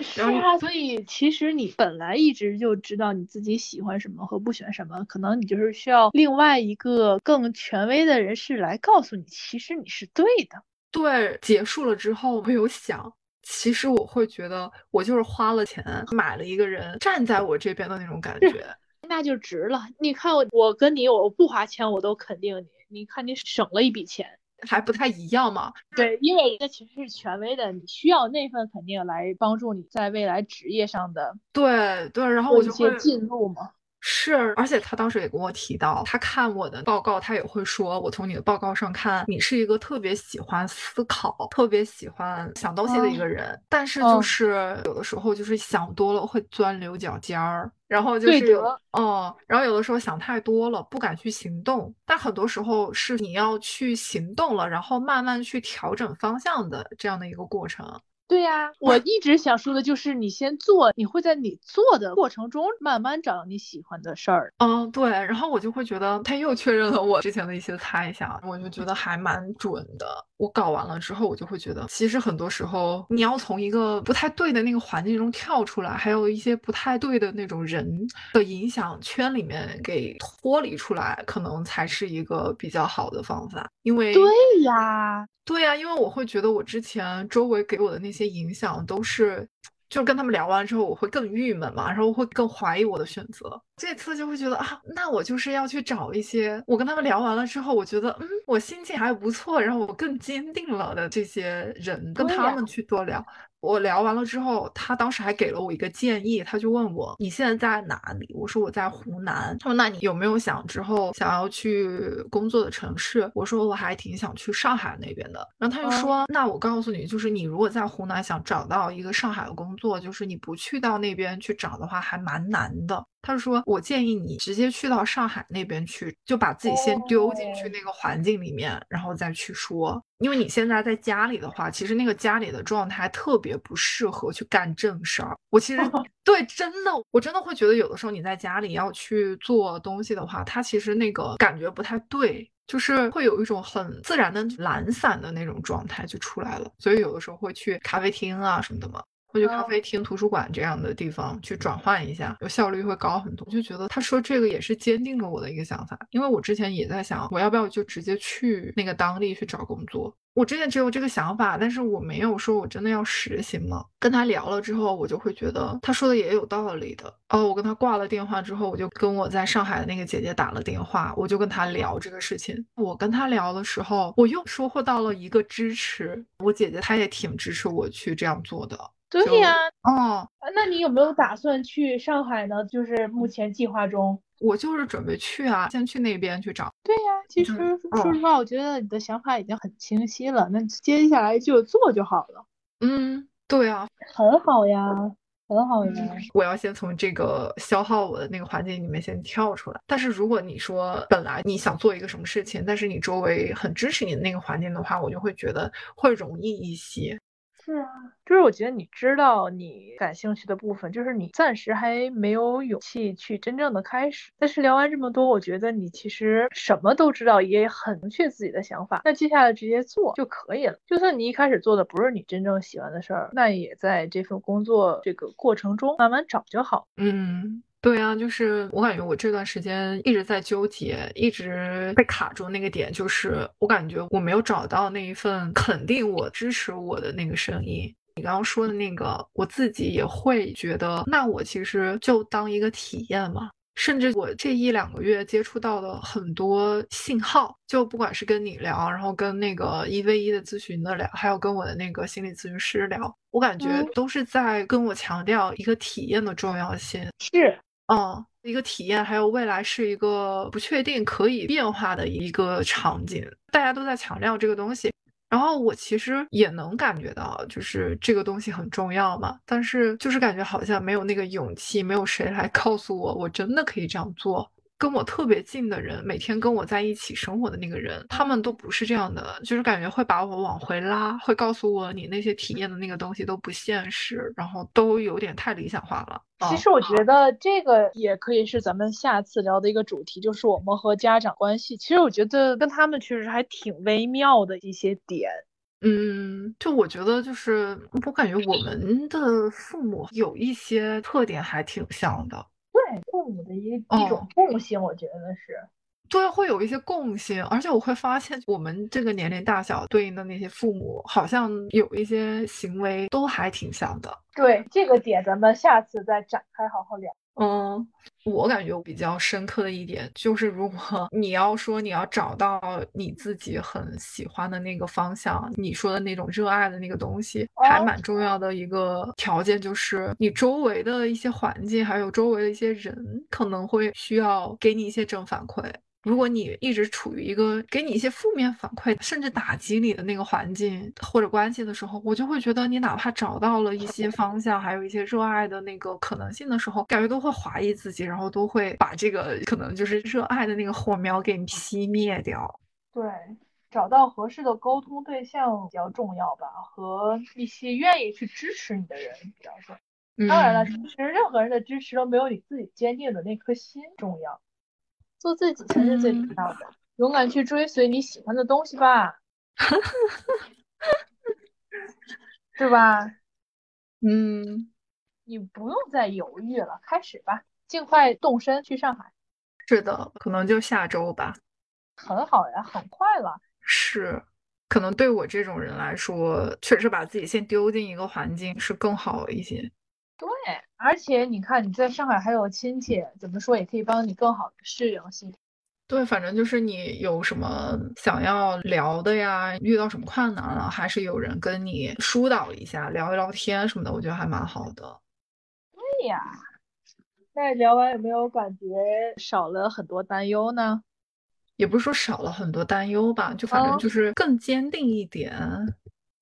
B: 是啊，所以其实你本来一直就知道你自己喜欢什么和不喜欢什么，可能你就是需要另外一个更权威的人士来告诉你，其实你是对的。
C: 对，结束了之后，我有想，其实我会觉得我就是花了钱买了一个人站在我这边的那种感觉。
B: 那就值了。你看我，我跟你，我不花钱我都肯定你。你看你省了一笔钱。
C: 还不太一样嘛。
B: 对，因为人家其实是权威的，你需要那份肯定来帮助你在未来职业上的
C: 对对，然后我就会
B: 进入嘛。
C: 是，而且他当时也跟我提到，他看我的报告，他也会说，我从你的报告上看，你是一个特别喜欢思考、特别喜欢想东西的一个人，但是就是有的时候就是想多了会钻牛角尖儿，然后就是哦，然后有的时候想太多了，不敢去行动，但很多时候是你要去行动了，然后慢慢去调整方向的这样的一个过程。
B: 对呀，我一直想说的就是你先做，你会在你做的过程中慢慢找到你喜欢的事儿。
C: 嗯，对。然后我就会觉得他又确认了我之前的一些猜想，我就觉得还蛮准的。我搞完了之后，我就会觉得，其实很多时候你要从一个不太对的那个环境中跳出来，还有一些不太对的那种人的影响圈里面给脱离出来，可能才是一个比较好的方法。因为
B: 对呀。
C: 对呀，因为我会觉得我之前周围给我的那些影响都是，就跟他们聊完之后，我会更郁闷嘛，然后会更怀疑我的选择。这次就会觉得啊，那我就是要去找一些我跟他们聊完了之后，我觉得嗯，我心情还不错，然后我更坚定了的这些人，跟他们去多聊。我聊完了之后，他当时还给了我一个建议，他就问我你现在在哪里？我说我在湖南。他说那你有没有想之后想要去工作的城市？我说我还挺想去上海那边的。然后他就说那我告诉你，就是你如果在湖南想找到一个上海的工作，就是你不去到那边去找的话，还蛮难的。他就说：“我建议你直接去到上海那边去，就把自己先丢进去那个环境里面，然后再去说。因为你现在在家里的话，其实那个家里的状态特别不适合去干正事儿。我其实 对真的，我真的会觉得有的时候你在家里要去做东西的话，它其实那个感觉不太对，就是会有一种很自然的懒散的那种状态就出来了。所以有的时候会去咖啡厅啊什么的嘛。”会去咖啡厅、图书馆这样的地方去转换一下，有效率会高很多。我就觉得他说这个也是坚定了我的一个想法，因为我之前也在想，我要不要就直接去那个当地去找工作。我之前只有这个想法，但是我没有说我真的要实行嘛。跟他聊了之后，我就会觉得他说的也有道理的。哦，我跟他挂了电话之后，我就跟我在上海的那个姐姐打了电话，我就跟他聊这个事情。我跟他聊的时候，我又收获到了一个支持。我姐姐她也挺支持我去这样做的。
B: 对呀，
C: 哦，
B: 那你有没有打算去上海呢？就是目前计划中，
C: 我就是准备去啊，先去那边去找。
B: 对呀，其实说实话，我觉得你的想法已经很清晰了，那接下来就做就好了。
C: 嗯，对啊，
B: 很好呀，很好呀。
C: 我要先从这个消耗我的那个环境里面先跳出来。但是如果你说本来你想做一个什么事情，但是你周围很支持你的那个环境的话，我就会觉得会容易一些。
B: 是啊，就是我觉得你知道你感兴趣的部分，就是你暂时还没有勇气去真正的开始。但是聊完这么多，我觉得你其实什么都知道，也很明确自己的想法。那接下来直接做就可以了。就算你一开始做的不是你真正喜欢的事儿，那也在这份工作这个过程中慢慢找就好。
C: 嗯。对啊，就是我感觉我这段时间一直在纠结，一直被卡住那个点，就是我感觉我没有找到那一份肯定我、支持我的那个声音。你刚刚说的那个，我自己也会觉得，那我其实就当一个体验嘛。甚至我这一两个月接触到的很多信号，就不管是跟你聊，然后跟那个一 v 一的咨询的聊，还有跟我的那个心理咨询师聊，我感觉都是在跟我强调一个体验的重要性。
B: 是。
C: 嗯，一个体验，还有未来是一个不确定、可以变化的一个场景，大家都在强调这个东西。然后我其实也能感觉到，就是这个东西很重要嘛。但是就是感觉好像没有那个勇气，没有谁来告诉我，我真的可以这样做。跟我特别近的人，每天跟我在一起生活的那个人，他们都不是这样的，就是感觉会把我往回拉，会告诉我你那些体验的那个东西都不现实，然后都有点太理想化了。
B: 其实我觉得这个也可以是咱们下次聊的一个主题，就是我们和家长关系。其实我觉得跟他们确实还挺微妙的一些点。
C: 嗯，就我觉得就是我感觉我们的父母有一些特点还挺像的。
B: 父母的一一种共性，我觉得是，
C: 对，会有一些共性，而且我会发现，我们这个年龄大小对应的那些父母，好像有一些行为都还挺像的。
B: 对这个点，咱们下次再展开好好聊。
C: 嗯，我感觉比较深刻的一点就是，如果你要说你要找到你自己很喜欢的那个方向，你说的那种热爱的那个东西，还蛮重要的一个条件就是你周围的一些环境，还有周围的一些人，可能会需要给你一些正反馈。如果你一直处于一个给你一些负面反馈，甚至打击你的那个环境或者关系的时候，我就会觉得你哪怕找到了一些方向，还有一些热爱的那个可能性的时候，感觉都会怀疑自己，然后都会把这个可能就是热爱的那个火苗给熄灭掉。
B: 对，找到合适的沟通对象比较重要吧，和一些愿意去支持你的人比较重要。当然了，其实任何人的支持都没有你自己坚定的那颗心重要。做自己才是最重要的，勇敢去追随你喜欢的东西吧，对吧？
C: 嗯，
B: 你不用再犹豫了，开始吧，尽快动身去上海。
C: 是的，可能就下周吧。
B: 很好呀，很快了。
C: 是，可能对我这种人来说，确实把自己先丢进一个环境是更好一些。
B: 对，而且你看你在上海还有亲戚，怎么说也可以帮你更好的适应系统。
C: 对，反正就是你有什么想要聊的呀，遇到什么困难了，还是有人跟你疏导一下，聊一聊天什么的，我觉得还蛮好的。
B: 对呀，那聊完有没有感觉少了很多担忧呢？
C: 也不是说少了很多担忧吧，就反正就是更坚定一点。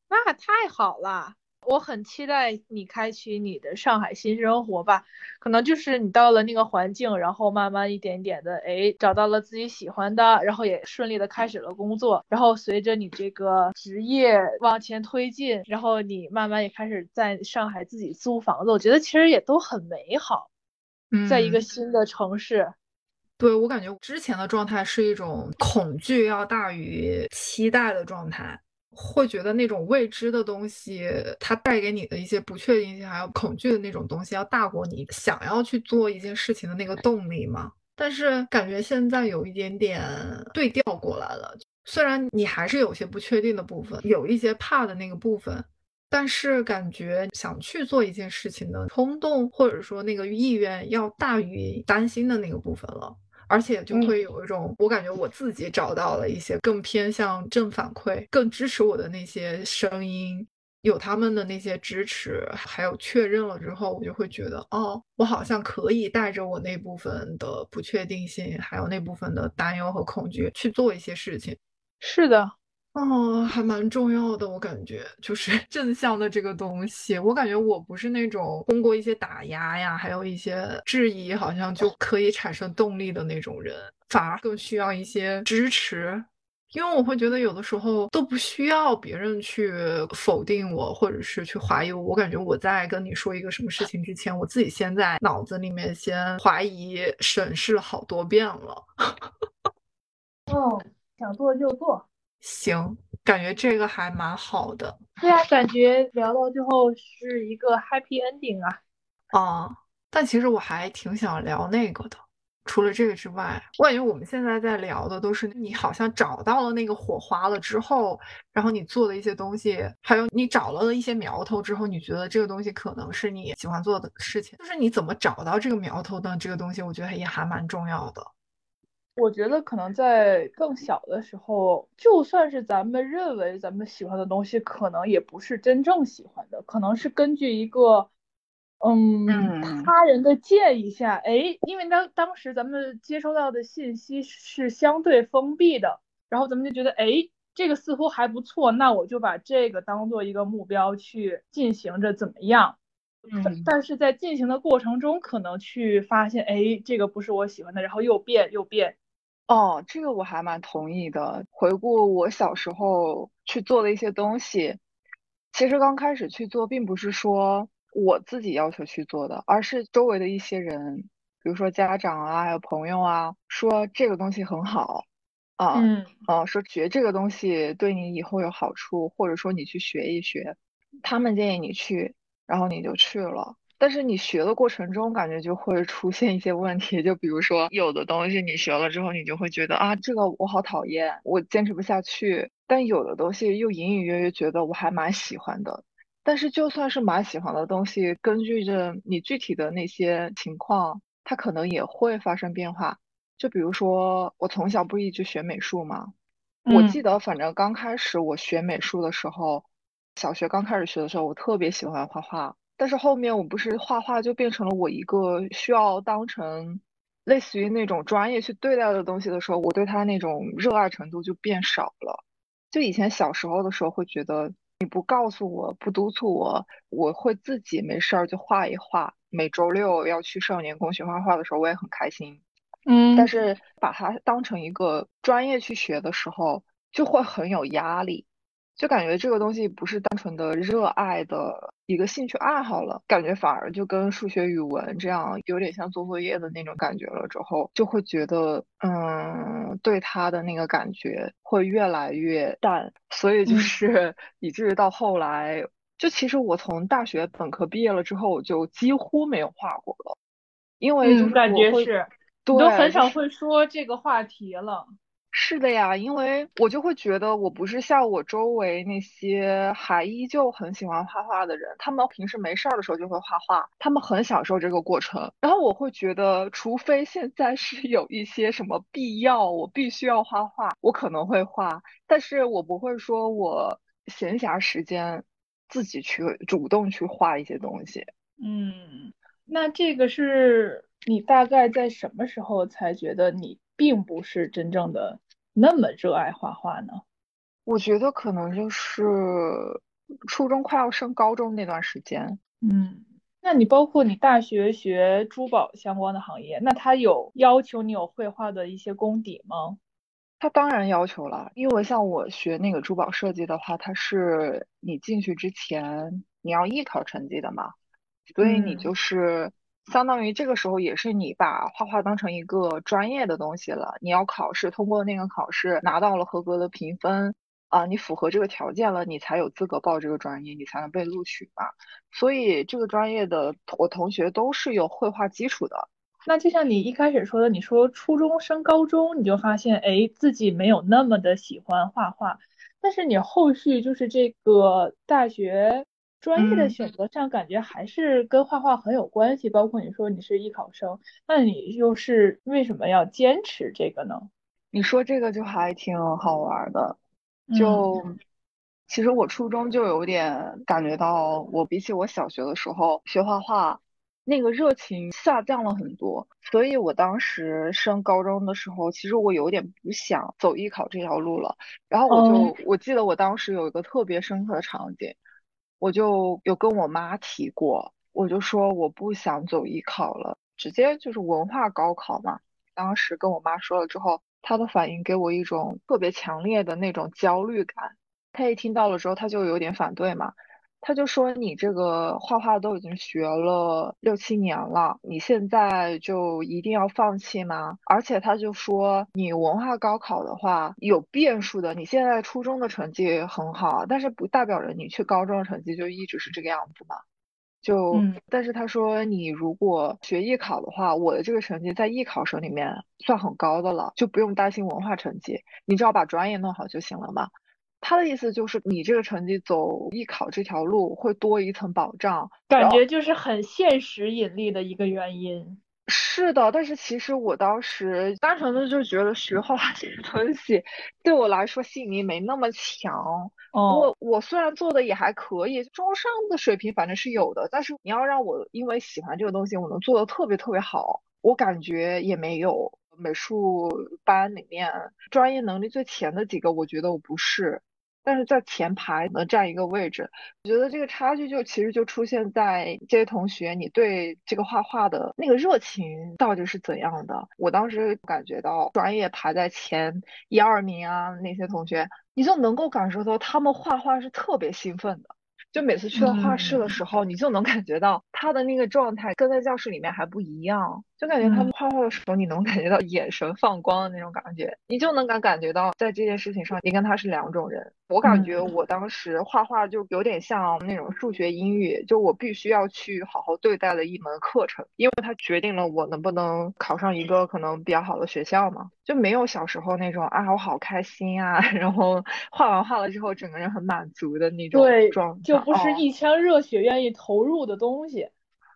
B: 那太好了。我很期待你开启你的上海新生活吧，可能就是你到了那个环境，然后慢慢一点点的，哎，找到了自己喜欢的，然后也顺利的开始了工作，然后随着你这个职业往前推进，然后你慢慢也开始在上海自己租房子，我觉得其实也都很美好，在一个新的城市。
C: 对我感觉之前的状态是一种恐惧要大于期待的状态。会觉得那种未知的东西，它带给你的一些不确定性，还有恐惧的那种东西，要大过你想要去做一件事情的那个动力嘛。但是感觉现在有一点点对调过来了，虽然你还是有些不确定的部分，有一些怕的那个部分，但是感觉想去做一件事情的冲动，或者说那个意愿，要大于担心的那个部分了。而且就会有一种，我感觉我自己找到了一些更偏向正反馈、更支持我的那些声音，有他们的那些支持，还有确认了之后，我就会觉得，哦，我好像可以带着我那部分的不确定性，还有那部分的担忧和恐惧去做一些事情。
B: 是的。
C: 哦，还蛮重要的，我感觉就是 正向的这个东西。我感觉我不是那种通过一些打压呀，还有一些质疑，好像就可以产生动力的那种人，反而更需要一些支持。因为我会觉得有的时候都不需要别人去否定我，或者是去怀疑我。我感觉我在跟你说一个什么事情之前，我自己先在脑子里面先怀疑、审视好多遍了。
B: 哦，想做就做。
C: 行，感觉这个还蛮好的。
B: 对啊，感觉聊到最后是一个 happy ending 啊。
C: 啊，但其实我还挺想聊那个的。除了这个之外，我感觉我们现在在聊的都是你好像找到了那个火花了之后，然后你做的一些东西，还有你找了一些苗头之后，你觉得这个东西可能是你喜欢做的事情。就是你怎么找到这个苗头的这个东西，我觉得也还蛮重要的。
B: 我觉得可能在更小的时候，就算是咱们认为咱们喜欢的东西，可能也不是真正喜欢的，可能是根据一个，嗯，他人的建议下，哎，因为当当时咱们接收到的信息是相对封闭的，然后咱们就觉得，哎，这个似乎还不错，那我就把这个当做一个目标去进行着，怎么样？
C: 嗯，
B: 但是在进行的过程中，可能去发现，哎，这个不是我喜欢的，然后又变又变。
A: 哦，这个我还蛮同意的。回顾我小时候去做的一些东西，其实刚开始去做，并不是说我自己要求去做的，而是周围的一些人，比如说家长啊，还有朋友啊，说这个东西很好，啊，
B: 嗯，
A: 啊，说学这个东西对你以后有好处，或者说你去学一学，他们建议你去，然后你就去了。但是你学的过程中，感觉就会出现一些问题，就比如说有的东西你学了之后，你就会觉得啊，这个我好讨厌，我坚持不下去。但有的东西又隐隐约约觉得我还蛮喜欢的。但是就算是蛮喜欢的东西，根据着你具体的那些情况。
C: 它可能也会发生变化。就比如说，我从小不一直学美术吗？我记得，反正刚开始我学美术的时候，小学刚开始学的时候，我特别喜欢画画。但是后面我不是画画就变成了我一个需要当成类似于那种专业去对待的东西的时候，我对它那种热爱程度就变少了。就以前小时候的时候会觉得你不告诉我不督促我，我会自己没事儿就画一画。每周六要去少年宫学画画的时候，我也很开心。
B: 嗯，
C: 但是把它当成一个专业去学的时候，就会很有压力。就感觉这个东西不是单纯的热爱的一个兴趣爱好了，感觉反而就跟数学、语文这样有点像做作业的那种感觉了。之后就会觉得，嗯，对他的那个感觉会越来越淡，所以就是以至于到后来，就其实我从大学本科毕业了之后，我就几乎没有画过了，因为就是
B: 感觉是，
C: 你
B: 都很少会说这个话题了。
C: 是的呀，因为我就会觉得我不是像我周围那些还依旧很喜欢画画的人，他们平时没事儿的时候就会画画，他们很享受这个过程。然后我会觉得，除非现在是有一些什么必要，我必须要画画，我可能会画，但是我不会说我闲暇时间自己去主动去画一些东西。
B: 嗯，那这个是你大概在什么时候才觉得你？并不是真正的那么热爱画画呢。
C: 我觉得可能就是初中快要升高中那段时间。
B: 嗯，那你包括你大学学珠宝相关的行业，那他有要求你有绘画的一些功底吗？
C: 他当然要求了，因为像我学那个珠宝设计的话，它是你进去之前你要艺考成绩的嘛，所以你就是。相当于这个时候也是你把画画当成一个专业的东西了，你要考试，通过那个考试拿到了合格的评分啊，你符合这个条件了，你才有资格报这个专业，你才能被录取嘛。所以这个专业的我同学都是有绘画基础的。
B: 那就像你一开始说的，你说初中升高中你就发现，哎，自己没有那么的喜欢画画，但是你后续就是这个大学。专业的选择上，感觉还是跟画画很有关系。包括你说你是艺考生，那你又是为什么要坚持这个呢？
C: 你说这个就还挺好玩的。就其实我初中就有点感觉到，我比起我小学的时候学画画，那个热情下降了很多。所以我当时升高中的时候，其实我有点不想走艺考这条路了。然后我就我记得我当时有一个特别深刻的场景。我就有跟我妈提过，我就说我不想走艺考了，直接就是文化高考嘛。当时跟我妈说了之后，她的反应给我一种特别强烈的那种焦虑感。她一听到了之后，她就有点反对嘛。他就说：“你这个画画都已经学了六七年了，你现在就一定要放弃吗？”而且他就说：“你文化高考的话有变数的，你现在初中的成绩很好，但是不代表着你去高中的成绩就一直是这个样子嘛。”就，但是他说：“你如果学艺考的话，我的这个成绩在艺考生里面算很高的了，就不用担心文化成绩，你只要把专业弄好就行了嘛。”他的意思就是，你这个成绩走艺考这条路会多一层保障，
B: 感觉就是很现实引力的一个原因。
C: 是的，但是其实我当时单纯的就觉得学画画这个东西对我来说吸引力没那么强。哦我我虽然做的也还可以，中上的水平反正是有的，但是你要让我因为喜欢这个东西，我能做的特别特别好，我感觉也没有。美术班里面专业能力最前的几个，我觉得我不是。但是在前排能占一个位置，我觉得这个差距就其实就出现在这些同学，你对这个画画的那个热情到底是怎样的？我当时感觉到专业排在前一二名啊，那些同学，你就能够感受到他们画画是特别兴奋的。就每次去到画室的时候，你就能感觉到他的那个状态跟在教室里面还不一样，就感觉他们画画的时候，你能感觉到眼神放光的那种感觉，你就能感感觉到在这件事情上，你跟他是两种人。我感觉我当时画画就有点像那种数学、英语，就我必须要去好好对待的一门课程，因为它决定了我能不能考上一个可能比较好的学校嘛。就没有小时候那种啊，我好开心啊，然后画完画了之后，整个人很满足的那种状态，
B: 就不是一腔热血愿意投入的东西。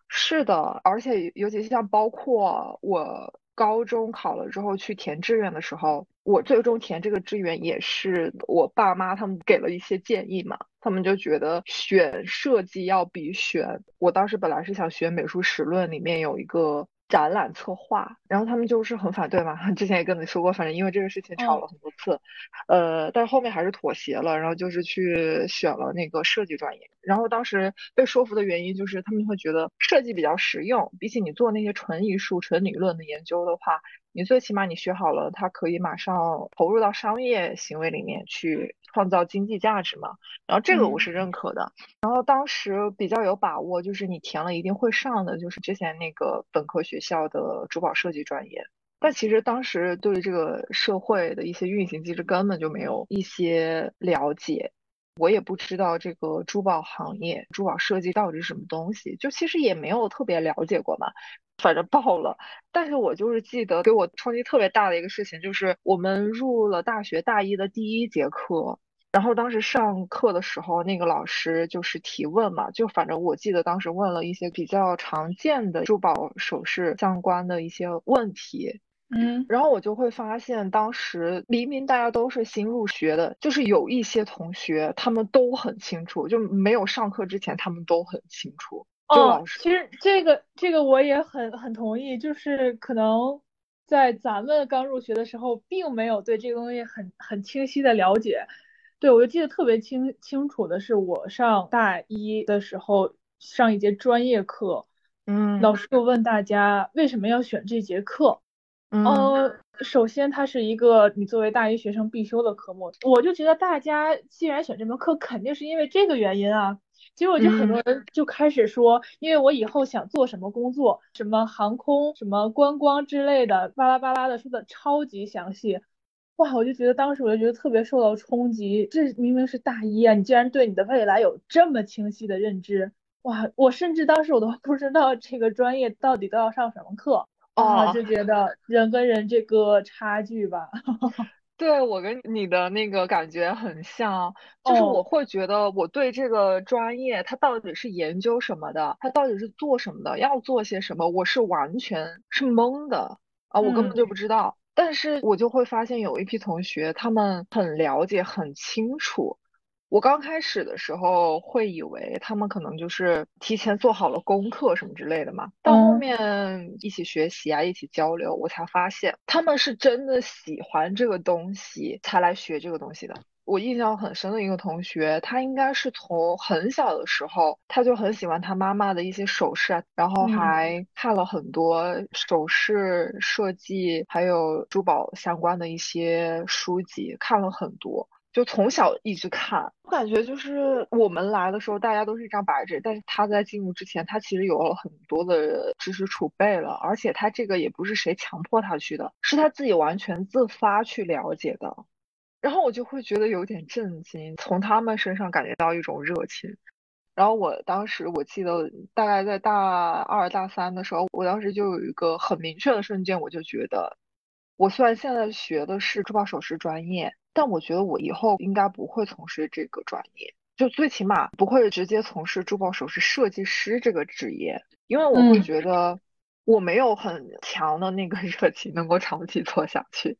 C: 是的，而且尤其像包括我高中考了之后去填志愿的时候，我最终填这个志愿也是我爸妈他们给了一些建议嘛，他们就觉得选设计要比选，我当时本来是想学美术史论，里面有一个。展览策划，然后他们就是很反对嘛。之前也跟你说过，反正因为这个事情吵了很多次，呃，但是后面还是妥协了，然后就是去选了那个设计专业。然后当时被说服的原因就是他们会觉得设计比较实用，比起你做那些纯艺术、纯理论的研究的话。你最起码你学好了，它可以马上投入到商业行为里面去创造经济价值嘛？然后这个我是认可的。然后当时比较有把握，就是你填了一定会上的，就是之前那个本科学校的珠宝设计专业。但其实当时对这个社会的一些运行机制根本就没有一些了解，我也不知道这个珠宝行业、珠宝设计到底是什么东西，就其实也没有特别了解过嘛。反正报了，但是我就是记得给我冲击特别大的一个事情，就是我们入了大学大一的第一节课，然后当时上课的时候，那个老师就是提问嘛，就反正我记得当时问了一些比较常见的珠宝首饰相关的一些问题，
B: 嗯，
C: 然后我就会发现，当时明明大家都是新入学的，就是有一些同学他们都很清楚，就没有上课之前他们都很清楚。
B: 哦，其实这个这个我也很很同意，就是可能在咱们刚入学的时候，并没有对这个东西很很清晰的了解。对我就记得特别清清楚的是，我上大一的时候上一节专业课，
C: 嗯，
B: 老师就问大家为什么要选这节课。
C: 嗯，
B: 首先它是一个你作为大一学生必修的科目，我就觉得大家既然选这门课，肯定是因为这个原因啊。结果就很多人就开始说，因为我以后想做什么工作，什么航空、什么观光之类的，巴拉巴拉的说的超级详细，哇！我就觉得当时我就觉得特别受到冲击，这明明是大一啊，你竟然对你的未来有这么清晰的认知，哇！我甚至当时我都不知道这个专业到底都要上什么课，啊，就觉得人跟人这个差距吧。
C: 对我跟你的那个感觉很像，就是我会觉得我对这个专业它到底是研究什么的，它到底是做什么的，要做些什么，我是完全是懵的啊，我根本就不知道。但是我就会发现有一批同学，他们很了解，很清楚。我刚开始的时候会以为他们可能就是提前做好了功课什么之类的嘛，到后面一起学习啊，一起交流，我才发现他们是真的喜欢这个东西才来学这个东西的。我印象很深的一个同学，他应该是从很小的时候他就很喜欢他妈妈的一些首饰啊，然后还看了很多首饰设计还有珠宝相关的一些书籍，看了很多。就从小一直看，我感觉就是我们来的时候，大家都是一张白纸，但是他在进入之前，他其实有了很多的知识储备了，而且他这个也不是谁强迫他去的，是他自己完全自发去了解的。然后我就会觉得有点震惊，从他们身上感觉到一种热情。然后我当时我记得大概在大二大三的时候，我当时就有一个很明确的瞬间，我就觉得，我虽然现在学的是珠宝首饰专业。但我觉得我以后应该不会从事这个专业，就最起码不会直接从事珠宝首饰设计师这个职业，因为我会觉得我没有很强的那个 热情能够长期做下去。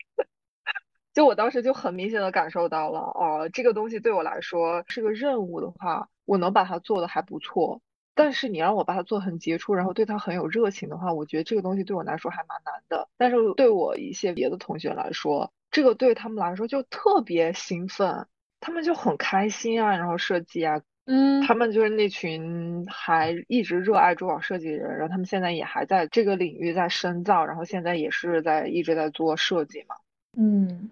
C: 就我当时就很明显的感受到了，哦，这个东西对我来说是个任务的话，我能把它做的还不错。但是你让我把它做很杰出，然后对它很有热情的话，我觉得这个东西对我来说还蛮难的。但是对我一些别的同学来说，这个对他们来说就特别兴奋，他们就很开心啊，然后设计啊，
B: 嗯，
C: 他们就是那群还一直热爱珠宝设计的人，然后他们现在也还在这个领域在深造，然后现在也是在一直在做设计嘛。
B: 嗯，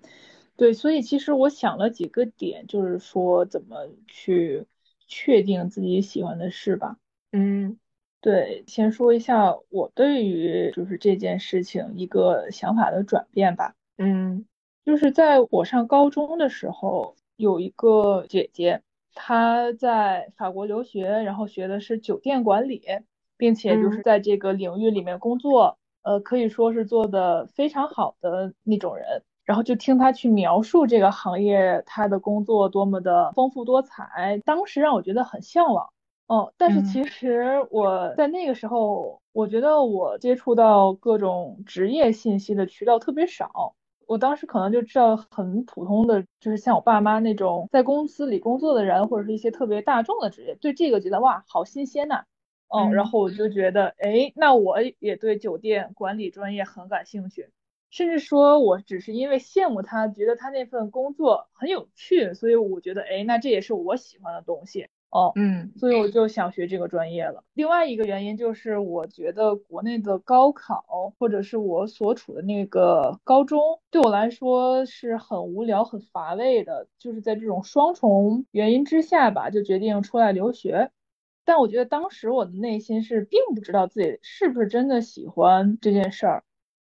B: 对，所以其实我想了几个点，就是说怎么去确定自己喜欢的事吧。
C: 嗯，
B: 对，先说一下我对于就是这件事情一个想法的转变吧。
C: 嗯。
B: 就是在我上高中的时候，有一个姐姐，她在法国留学，然后学的是酒店管理，并且就是在这个领域里面工作，呃，可以说是做的非常好的那种人。然后就听他去描述这个行业，他的工作多么的丰富多彩，当时让我觉得很向往。哦，但是
C: 嗯
B: 其实我在那个时候，我觉得我接触到各种职业信息的渠道特别少。我当时可能就知道很普通的，就是像我爸妈那种在公司里工作的人，或者是一些特别大众的职业，对这个觉得哇，好新鲜呐、嗯，然
C: 嗯
B: 后我就觉得，哎，那我也对酒店管理专业很感兴趣，甚至说我只是因为羡慕他，觉得他那份工作很有趣，所以我觉得，哎，那这也是我喜欢的东西。哦，
C: 嗯
B: 所以我就想学这个专业了。另外一个原因就是，我觉得国内的高考或者是我所处的那个高中，对我来说是很无聊、很乏味的。就是在这种双重原因之下吧，就决定出来留学。但我觉得当时我的内心是并不知道自己是不是真的喜欢这件事儿。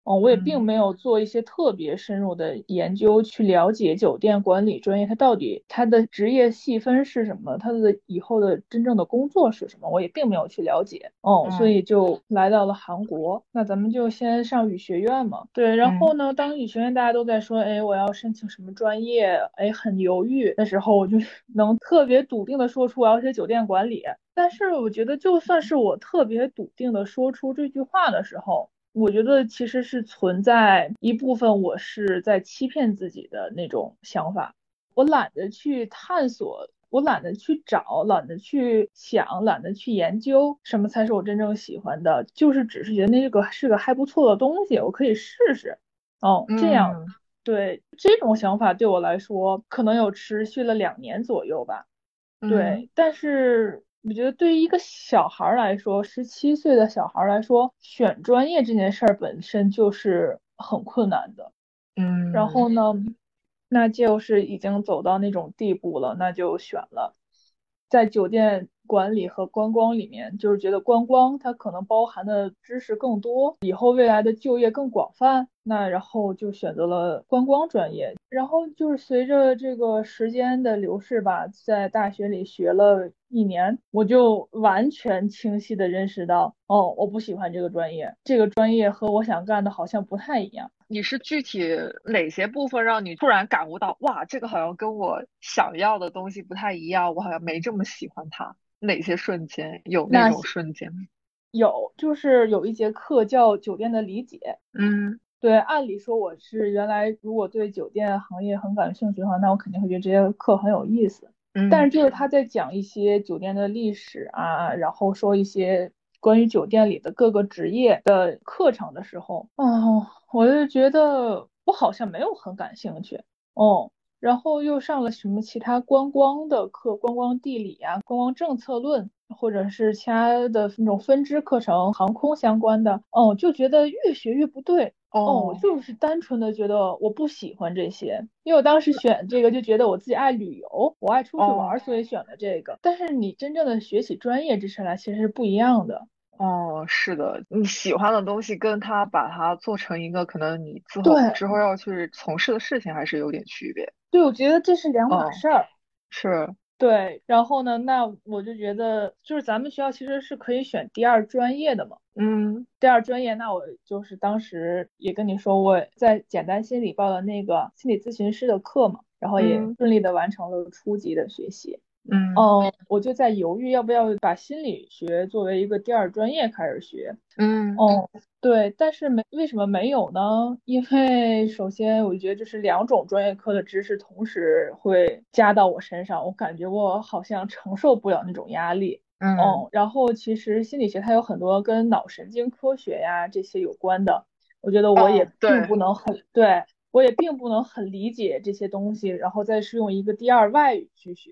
B: 嗯，我也并
C: 嗯
B: 没有做一些特别深入的研究去了解酒店管理专业它到底它的职业细分是什么，它的以后的真正的工作是什么，我也并没有去了解。哦，所
C: 嗯
B: 以就来到了韩国。那咱们就先上语学院嘛。对，然后呢，当语学院大家都在说，哎，我要申请什么专业，哎，很犹豫的时候，我就 能特别笃定的说出我要学酒店管理。但是我觉得，就算是我特别笃定的说出这句话的时候，我觉得其实是存在一部分我是在欺骗自己的那种想法，我懒得去探索，我懒得去找，懒得去想，懒得去研究什么才是我真正喜欢的，就是只是觉得那个是个还不错的东西，我可以试试。哦，这样，
C: 嗯
B: 对，这种想法对我来说可能有持续了两年左右吧。
C: 嗯
B: 对，但是我觉得对于一个小孩儿来说，十七岁的小孩儿来说，选专业这件事儿本身就是很困难的。
C: 嗯，
B: 然后呢，那就是已经走到那种地步了，那就选了。在酒店管理和观光里面，就是觉得观光它可能包含的知识更多，以后未来的就业更广泛，那然后就选择了观光专业。然后就是随着这个时间的流逝吧，在大学里学了一年，我就完全清晰的认识到，哦，我不喜欢这个专业，这个专业和我想干的好像不太一样。
A: 你是具体哪些部分让你突然感悟到，哇，这个好像跟我想要的东西不太一样，我好像没这么喜欢它？哪些瞬间有那
B: 那
A: 种瞬间吗？
B: 有，就是有一节课叫酒店的理解。
A: 嗯
B: 对，按理说我是原来如果对酒店行业很感兴趣的话，那我肯定会觉得这些课很有意思。
A: 嗯，
B: 但是就是他在讲一些酒店的历史啊，然后说一些关于酒店里的各个职业的课程的时候，哦，我就觉得我好像没有很感兴趣。哦，然后又上了什么其他观光的课，观光地理啊，观光政策论，或者是其他的那种分支课程，航空相关的，哦，就觉得越学越不对。哦，就是单纯的觉得我不喜欢这些，因为我当时选这个就觉得我自己爱旅游，我爱出去玩所以选了这个。但是你真正的学起专业知识来，其实是不一样的。
A: 哦，是的，你喜欢的东西跟他把它做成一个可能你之后之后要去从事的事情还是有点区别。
B: 对，我觉得这是两码
A: 哦
B: 事儿。
A: 是，
B: 对，然后呢，那我就觉得，就是咱们学校其实是可以选第二专业的嘛。
A: 嗯
B: 第二专业，那我就是当时也跟你说，我在简单心理报了那个心理咨询师的课嘛，然后也
A: 嗯
B: 顺利的完成了初级的学习。
A: 嗯
B: 嗯，哦我就在犹豫要不要把心理学作为一个第二专业开始学。
A: 嗯
B: 哦，对，但是没为什么没有呢？因为首先我觉得这是两种专业课的知识同时会加到我身上，我感觉我好像承受不了那种压力。
A: 嗯
B: 嗯，然后其实心理学它有很多跟脑神经科学呀这些有关的，我觉得我也并不能很，对，我也并不能很理解这些东西，然后再是用一个第二外语去学，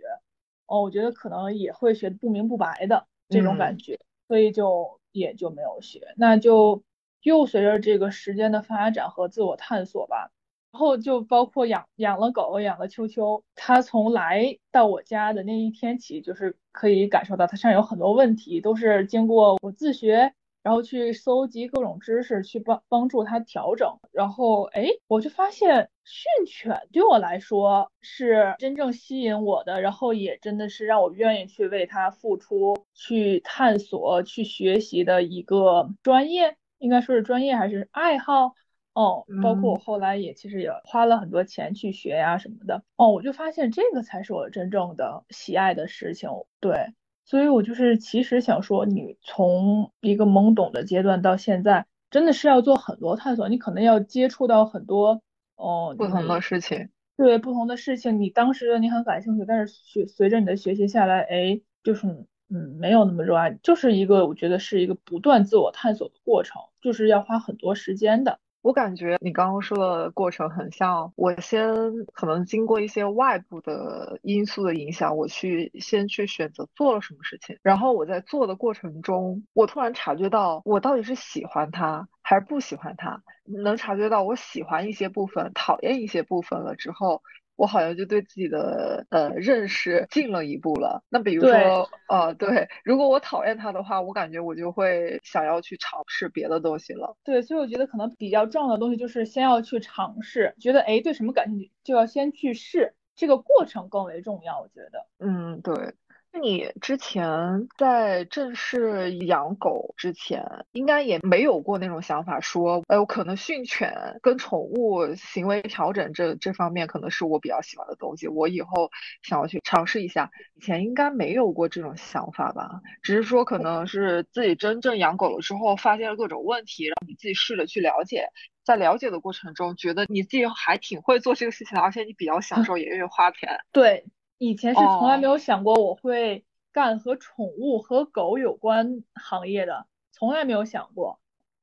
B: 哦，我觉得可能也会学不明不白的这种感
A: 嗯
B: 觉，所以就也就没有学，那就又随着这个时间的发展和自我探索吧。然后就包括养养了狗，养了秋秋，它从来到我家的那一天起，就是可以感受到它身上有很多问题，都是经过我自学，然后去搜集各种知识，去帮帮助他调整。然后哎，我就发现训犬对我来说是真正吸引我的，然后也真的是让我愿意去为它付出、去探索、去学习的一个专业，应该说是专业还是爱好。哦，包括我
A: 嗯
B: 后来也其实也花了很多钱去学呀什么的。哦，我就发现这个才是我真正的喜爱的事情。对，所以我就是其实想说，你从一个懵懂的阶段到现在，真的是要做很多探索，你可能要接触到很多哦
C: 不同的事情。
B: 对不同的事情，你当时你很感兴趣，但是学随着你的学习下来，哎，就是嗯没有那么热爱，就是一个我觉得是一个不断自我探索的过程，就是要花很多时间的。
C: 我感觉你刚刚说的过程很像我先可能经过一些外部的因素的影响，我去先去选择做了什么事情，然后我在做的过程中，我突然察觉到我到底是喜欢他还是不喜欢他，能察觉到我喜欢一些部分，讨厌一些部分了之后。我好像就对自己的呃认识进了一步了。那比如说，呃，对，如果我讨厌他的话，我感觉我就会想要去尝试别的东西了。
B: 对，所以我觉得可能比较重要的东西就是先要去尝试，觉得哎对什么感兴趣，就要先去试，这个过程更为重要。我觉得，
C: 嗯，对。你之前在正式养狗之前，应该也没有过那种想法，说，哎，我可能训犬跟宠物行为调整这这方面可能是我比较喜欢的东西，我以后想要去尝试一下。以前应该没有过这种想法吧？只是说可能是自己真正养狗了之后，发现了各种问题，然后你自己试着去了解，在了解的过程中，觉得你自己还挺会做这个事情的，而且你比较享受，也愿意花钱。
B: 对。以前是从来没有想过我会干和宠物和狗有关行业的，从来没有想过。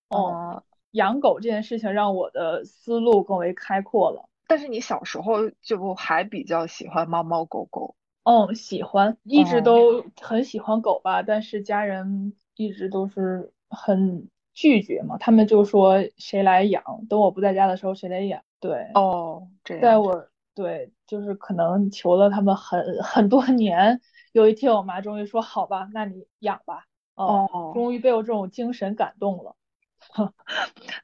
B: 哦，养狗这件事情让我的思路更为开阔了。
C: 但是你小时候就还比较喜欢猫猫狗狗？
B: 嗯，喜欢，一直都很喜欢狗吧。但是家人一直都是很拒绝嘛，他们就说谁来养？等我不在家的时候谁来养？对，
C: 哦，这样，
B: 在我。对，就是可能求了他们很 很多年，有一天我妈终于说好吧，那你养吧，哦，终于被我这种精神感动了。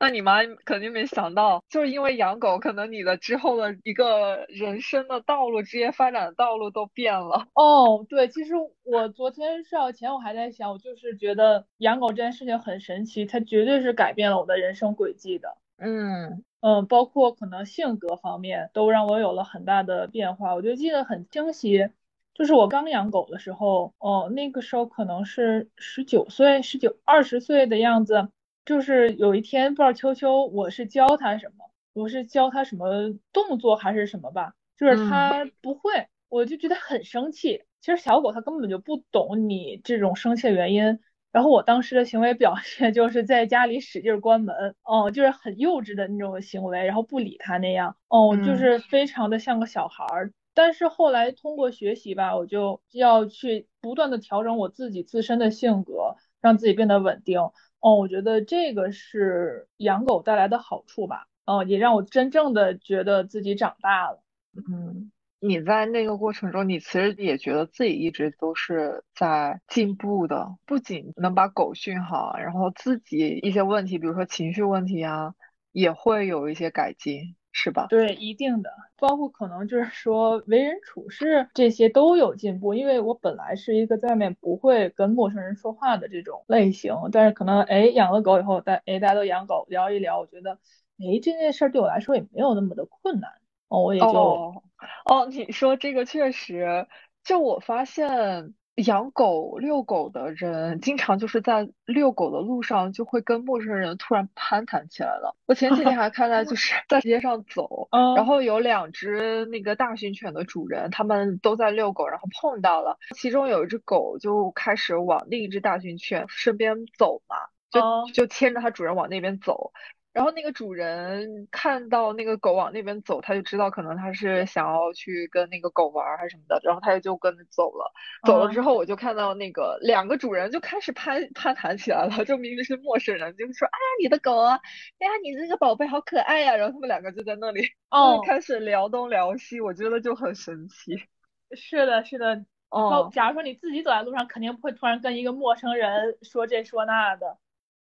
C: 那你妈肯定没想到，就是因为养狗，可能你的之后的一个人生的道路、职业发展的道路都变了。
B: 哦，对，其实我昨天睡觉前我还在想，我就是觉得养狗这件事情很神奇，它绝对是改变了我的人生轨迹的。
C: 嗯。
B: 嗯，包括可能性格方面都让我有了很大的变化。我就记得很清晰，就是我刚养狗的时候，哦，那个时候可能是十九岁、十九二十岁的样子。就是有一天不知道秋秋，我是教它什么，我是教它什么动作还是什么吧，就是它不会，我就觉得很生气。其实小狗它根本就不懂你这种生气的原因。然后我当时的行为表 现就是在家里使劲关门，哦，就是很幼稚的那种行为，然后不理他那样，哦，就是非常的像个小孩儿。但是后来通过学习吧，我就要去不断的调整我自己自身的性格，让自己变得稳定。哦，我觉得这个是养狗带来的好处吧，哦，也让我真正的觉得自己长大了。
C: 嗯。你在那个过程中，你其实也觉得自己一直都是在进步的，不仅能把狗训好，然后自己一些问题，比如说情绪问题啊，也会有一些改进，是吧？
B: 对，一定的，包括可能就是说为人处事这些都有进步，因为我本来是一个在外面不会跟陌生人说话的这种类型，但是可能哎养了狗以后，大哎大家都养狗，聊一聊，我觉得哎这件事对我来说也没有那么的困难。哦，我也就
C: 哦，你说这个确实，就我发现养狗遛狗的人，经常就是在遛狗的路上就会跟陌生人突然攀谈起来了。我前几天还看到，就 是在街上走，然后有两只那个大型犬的主人，他们都在遛狗，然后碰到了，其中有一只狗就开始往另一只大型犬身边走嘛，就就牵着它主人往那边走。然后那个主人看到那个狗往那边走，他就知道可能他是想要去跟那个狗玩还是什么的，然后他就跟着走了。走了之后，我就看到那个两个主人就开始攀攀谈起来了，就明明是陌生人，就是说，哎呀，你的狗啊，哎呀，你这个宝贝好可爱呀。然后他们两个就在那里哦 开始聊东聊西，我觉得就很神奇。
B: 是的，是的。哦，假如说你自己走在路上，肯定不会突然跟一个陌生人说这说那的。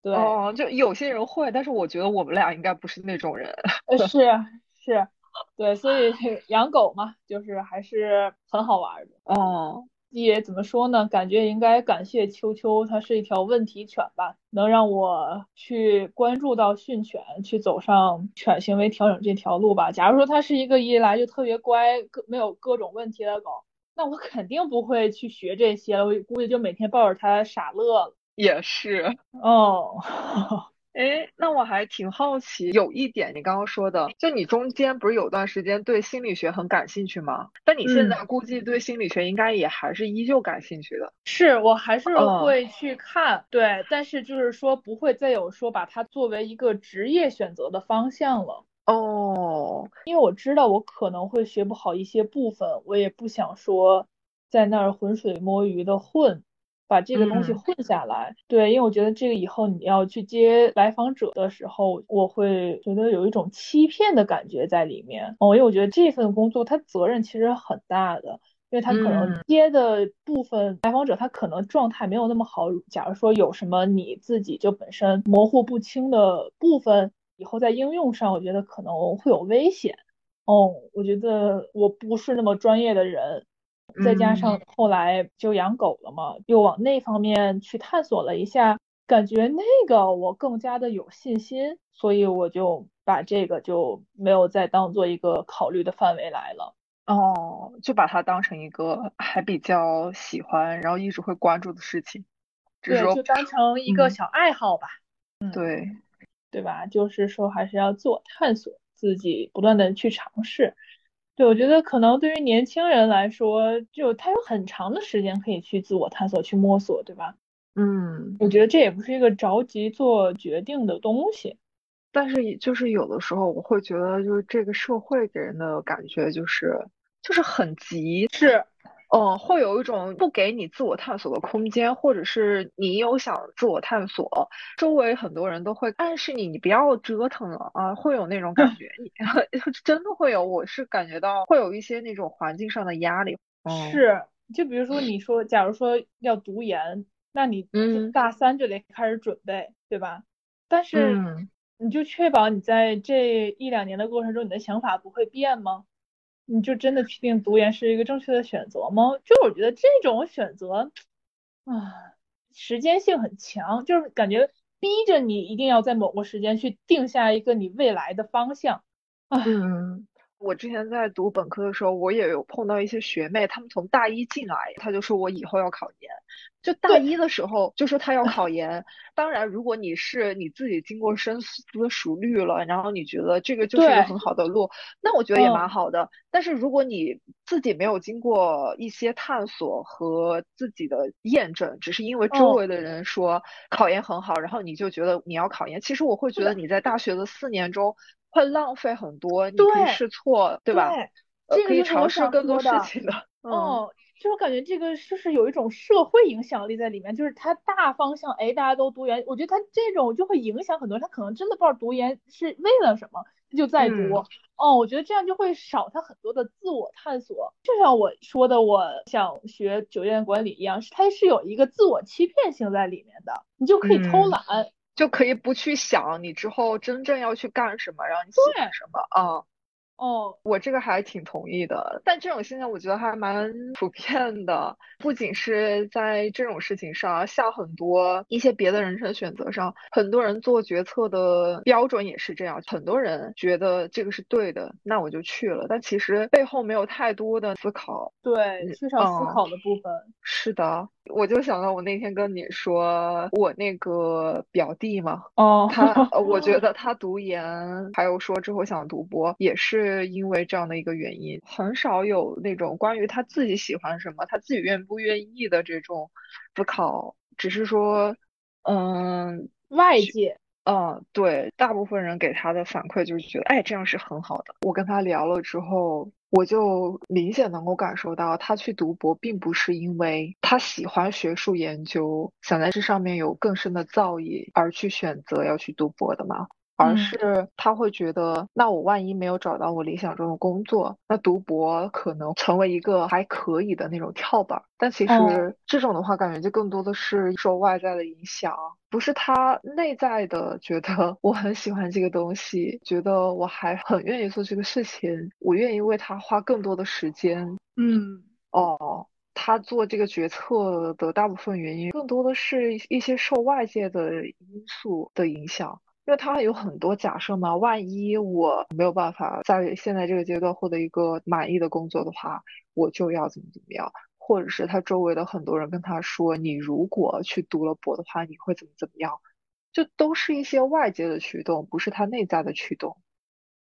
B: 对，
C: 哦，就有些人会，但是我觉得我们俩应该不是那种人。
B: 是 是，对，所以养狗嘛，就是还是很好玩的。
C: 哦，
B: 也怎么说呢？感觉应该感谢秋秋，它是一条问题犬吧，能让我去关注到训犬，去走上犬行为调整这条路吧。假如说它是一个一来就特别乖，各没有各种问题的狗，那我肯定不会去学这些了，我估计就每天抱着它傻乐了。
C: 也是
B: 哦。
C: 哎，那我还挺好奇，有一点你刚刚说的，就你中间不是有段时间对心理学很感兴趣吗？但你现在估计对心理学应该也还是依旧感兴趣的。
B: 是我还是会去看，对，但是就是说不会再有说把它作为一个职业选择的方向了。
C: 哦，
B: 因为我知道我可能会学不好一些部分，我也不想说在那儿浑水摸鱼的混。把这个东西混下来，对，因为我觉得这个以后你要去接来访者的时候，我会觉得有一种欺骗的感觉在里面。哦，因为我觉得这份工作它责任其实很大的，因为他可能接的部分来访者他可能状态没有那么好。假如说有什么你自己就本身模糊不清的部分，以后在应用上，我觉得可能会有危险。哦，我觉得我不是那么专业的人。再加上后来就养狗了嘛，又往那方面去探索了一下，感觉那个我更加的有信心，所以我就把这个就没有再当做一个考虑的范围来了。
C: 哦，就把它当成一个还比较喜欢，然后一直会关注的事情。
B: 对，就当成一个小爱好吧。
C: 嗯，对，
B: 对吧？就是说还是要自我探索，自己不断的去尝试。对，我觉得可能对于年轻人来说，就他有很长的时间可以去自我探索、去摸索，对吧？
C: 嗯，
B: 我觉得这也不是一个着急做决定的东西。
C: 但是，就是有的时候我会觉得，就是这个社会给人的感觉就是，就是很急，
B: 是。
C: 嗯，会有一种不给你自我探索的空间，或者是你有想自我探索，周围很多人都会暗示你，你不要折腾了啊，会有那种感觉，你 真的会有，我是感觉到会有一些那种环境上的压力。
B: 是，就比如说你说，假如说要读研，那你大三就得开始准备，对吧？但是你就确保你在这一两年的过程中，你的想法不会变吗？你就真的确定读研是一个正确的选择吗？就我觉得这种选择，啊，时间性很强，就是感觉逼着你一定要在某个时间去定下一个你未来的方向。
C: 啊。我之前在读本科的时候，我也有碰到一些学妹，她们从大一进来，她就说我以后要考研。就大一的时候就说她要 考研。当然，如果你是你自己经过深思熟虑了，然后你觉得这个就是一个很好的路，那我觉得也蛮好的。但是如果你自己没有经过一些探索和自己的验证，只是因为周围的人说考研很好，然后你就觉得你要考研，其实我会觉得你在大学的四年中。会浪费很多，你可以试错，
B: 对
C: 吧？
B: 对，
C: 可以尝试更多事情的。
B: 哦，就我感觉这个就是有一种社会影响力在里面，就是它大方向，哎，大家都读研，我觉得它这种就会影响很多人，他可能真的不知道读研是为了什么，他就在读。哦，我觉得这样就会少他很多的自我探索。就像我说的，我想学酒店管理一样，是它是有一个自我欺骗性在里面的，你就可以偷懒。
C: 就可以不去想你之后真正要去干什么，让你喜欢什么啊。
B: 哦，
C: 我这个还挺同意的，但这种现象我觉得还蛮普遍的，不仅是在这种事情上，像很多一些别的人生选择上，很多人做决策的标准也是这样。很多人觉得这个是对的，那我就去了，但其实背后没有太多的思考，
B: 对，缺少思考的部分。
C: 是的，我就想到我那天跟你说，我那个表弟嘛，
B: 哦，
C: 他，我觉得他读研，还有说之后想读博，也是。是因为这样的一个原因，很少有那种关于他自己喜欢什么，他自己愿不愿意的这种思考，只是说，嗯，
B: 外界，
C: 嗯，对，大部分人给他的反馈就是觉得，哎，这样是很好的。我跟他聊了之后，我就明显能够感受到，他去读博并不是因为他喜欢学术研究，想在这上面有更深的造诣而去选择要去读博的吗？而是他会觉得，那我万一没有找到我理想中的工作，那读博可能成为一个还可以的那种跳板。但其实这种的话，感觉就更多的是受外在的影响，不是他内在的觉得 我很喜欢这个东西，觉得我还很愿意做这个事情，我愿意为他花更多的时间。
B: 嗯，
C: 哦，他做这个决策的大部分原因，更多的是一些受外界的因素的影响。因为他有很多假设嘛，万一我没有办法在现在这个阶段获得一个满意的工作的话，我就要怎么怎么样，或者是他周围的很多人跟他说，你如果去读了博的话，你会怎么怎么样，就都是一些外界的驱动，不是他内在的驱动。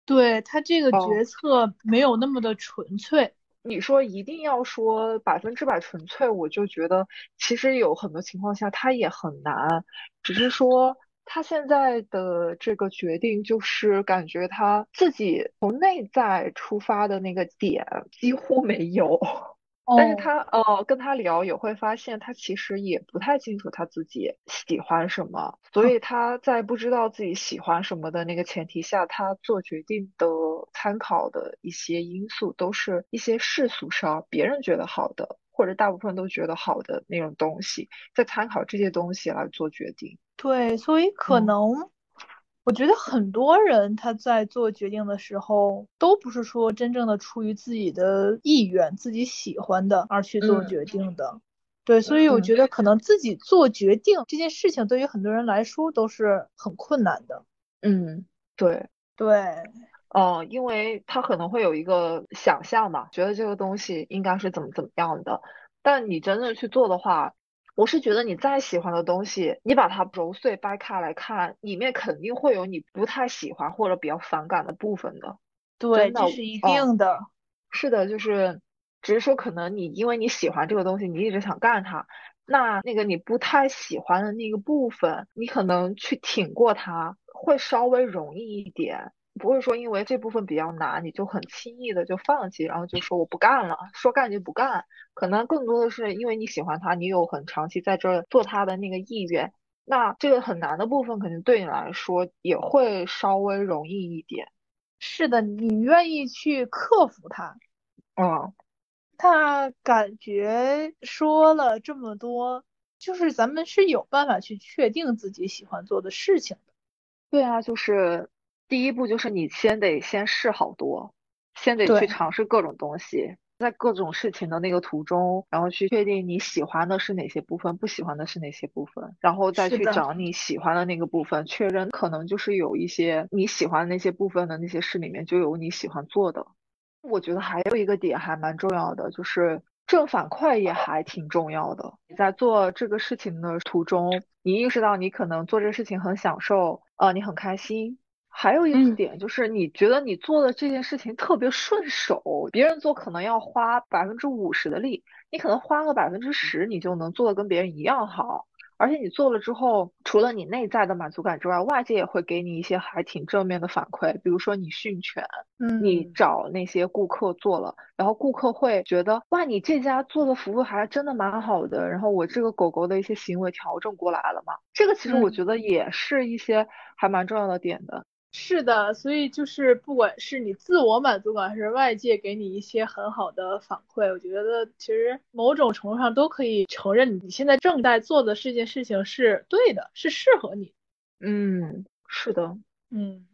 B: 对他这个决策没有那么的纯粹。
C: 你说一定要说百分之百纯粹，我就觉得其实有很多情况下他也很难，只是说。他现在的这个决定，就是感觉他自己从内在出发的那个点几乎没有，但是他呃跟他聊也会发现，他其实也不太清楚他自己喜欢什么，所以他在不知道自己喜欢什么的那个前提下，他做决定的参考的一些因素，都是一些世俗上别人觉得好的，或者大部分都觉得好的那种东西，在参考这些东西来做决定。
B: 对，所以可能我觉得很多人他在做决定的时候，都不是说真正的出于自己的意愿、自己喜欢的而去做决定的。对，所以我觉得可能自己做决定这件事情，对于很多人来说都是很困难的。
C: 嗯，对
B: 对，
C: 哦，因为他可能会有一个想象嘛，觉得这个东西应该是怎么怎么样的，但你真正去做的话。我是觉得你再喜欢的东西，你把它揉碎掰开来看，里面肯定会有你不太喜欢或者比较反感的部分的。
B: 对，这是一定的。
C: 是的，就是只是说可能你因为你喜欢这个东西，你一直想干它，那那个你不太喜欢的那个部分，你可能去挺过它会稍微容易一点。不会说因为这部分比较难，你就很轻易的就放弃，然后就说我不干了，说干就不干。可能更多的是因为你喜欢他，你有很长期在这做他的那个意愿。那这个很难的部分，肯定对你来说也会稍微容易一点。
B: 是的，你愿意去克服它。
C: 嗯，
B: 他感觉说了这么多，就是咱们是有办法去确定自己喜欢做的事情的。
C: 对啊，就是。第一步就是你先得先试好多，先得去尝试各种东西，在各种事情的那个途中，然后去确定你喜欢的是哪些部分，不喜欢的是哪些部分，然后再去找你喜欢的那个部分，确认可能就是有一些你喜欢的那些部分的那些事里面就有你喜欢做的。我觉得还有一个点还蛮重要的，就是正反馈也还挺重要的。你在做这个事情的途中，你意识到你可能做这个事情很享受，呃，你很开心。还有一点就是，你觉得你做的这件事情特别顺手，别人做可能要花百分之五十的力，你可能花个百分之十，你就能做的跟别人一样好。而且你做了之后，除了你内在的满足感之外，外界也会给你一些还挺正面的反馈。比如说你训犬，
B: 嗯，
C: 你找那些顾客做了，然后顾客会觉得，哇，你这家做的服务还真的蛮好的。然后我这个狗狗的一些行为调整过来了嘛，这个其实我觉得也是一些还蛮重要的点的。
B: 是的，所以就是不管是你自我满足感，还是外界给你一些很好的反馈，我觉得其实某种程度上都可以承认你现在正在做的这件事情是对的，是适合你。
C: 嗯，是的，
B: 嗯，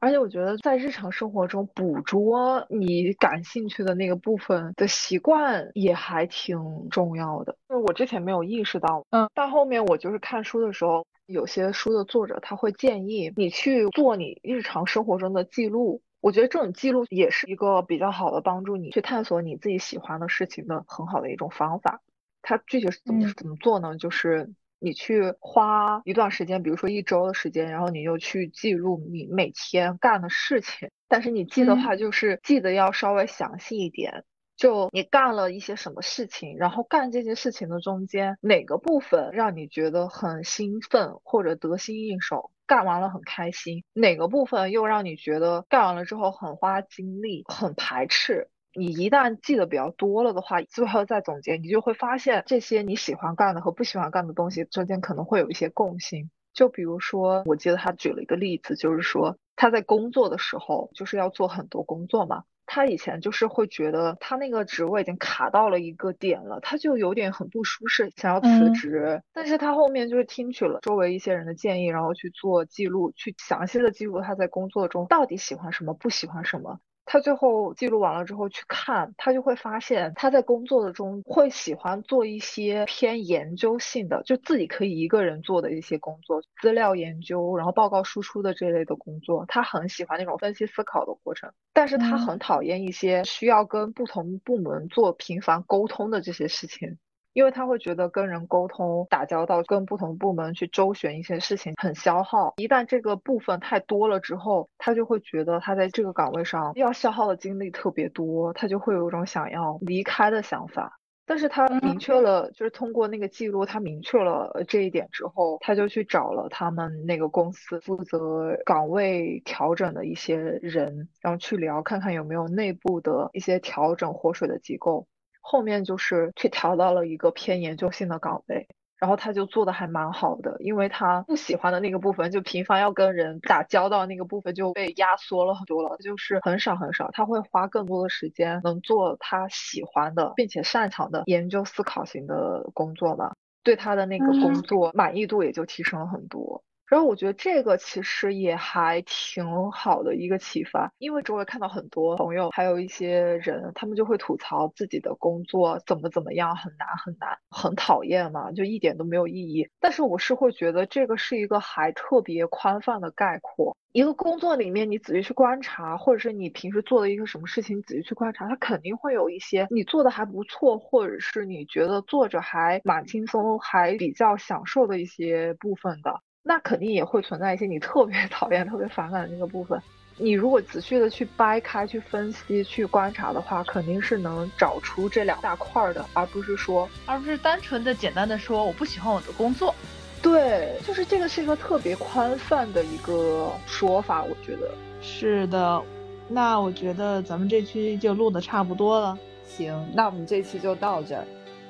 C: 而且我觉得在日常生活中捕捉你感兴趣的那个部分的习惯也还挺重要的。因为我之前没有意识到，
B: 嗯，
C: 但后面我就是看书的时候。有些书的作者他会建议你去做你日常生活中的记录，我觉得这种记录也是一个比较好的帮助你去探索你自己喜欢的事情的很好的一种方法。它具体是怎么怎么做呢？就是你去花一段时间，比如说一周的时间，然后你就去记录你每天干的事情，但是你记的话就是记得要稍微详细一点。就你干了一些什么事情，然后干这些事情的中间哪个部分让你觉得很兴奋或者得心应手，干完了很开心，哪个部分又让你觉得干完了之后很花精力、很排斥。你一旦记得比较多了的话，最后再总结，你就会发现这些你喜欢干的和不喜欢干的东西之间可能会有一些共性。就比如说，我记得他举了一个例子，就是说他在工作的时候就是要做很多工作嘛。他以前就是会觉得他那个职位已经卡到了一个点了，他就有点很不舒适，想要辞职。但是他后面就是听取了周围一些人的建议，然后去做记录，去详细的记录他在工作中到底喜欢什么，不喜欢什么。他最后记录完了之后去看，他就会发现他在工作的中会喜欢做一些偏研究性的，就自己可以一个人做的一些工作，资料研究，然后报告输出的这类的工作。他很喜欢那种分析思考的过程，但是他很讨厌一些需要跟不同部门做频繁沟通的这些事情。因为他会觉得跟人沟通、打交道、跟不同部门去周旋一些事情很消耗。一旦这个部分太多了之后，他就会觉得他在这个岗位上要消耗的精力特别多，他就会有一种想要离开的想法。但是他明确了，就是通过那个记录，他明确了这一点之后，他就去找了他们那个公司负责岗位调整的一些人，然后去聊，看看有没有内部的一些调整活水的机构。后面就是去调到了一个偏研究性的岗位，然后他就做的还蛮好的，因为他不喜欢的那个部分，就频繁要跟人打交道那个部分就被压缩了很多了，就是很少很少，他会花更多的时间能做他喜欢的并且擅长的研究思考型的工作嘛，对他的那个工作满意度也就提升了很多。然后我觉得这个其实也还挺好的一个启发，因为周围看到很多朋友，还有一些人，他们就会吐槽自己的工作怎么怎么样，很难很难，很讨厌嘛，就一点都没有意义。但是我是会觉得这个是一个还特别宽泛的概括，一个工作里面你仔细去观察，或者是你平时做的一个什么事情，仔细去观察，它肯定会有一些你做的还不错，或者是你觉得做着还蛮轻松，还比较享受的一些部分的。那肯定也会存在一些你特别 讨厌、特别反感的那个部分。你如果仔细的去掰开、去分析、去观察的话，肯定是能找出这两大块的，而不是说，
B: 而不是单纯的、简单的说我不喜欢我的工作。
C: 对，就是这个是一个特别宽泛的一个说法，我觉得
B: 是的。那我觉得咱们这期就录的差不多了。
D: 行，那我们这期就到这儿，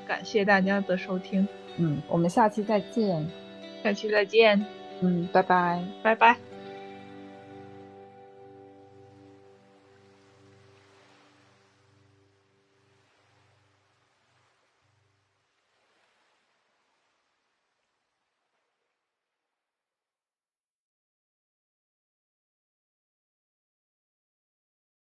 B: 感谢大家的收听。
D: 嗯，我们下期再见。
B: 下期再见，
D: 嗯，拜拜，
B: 拜拜。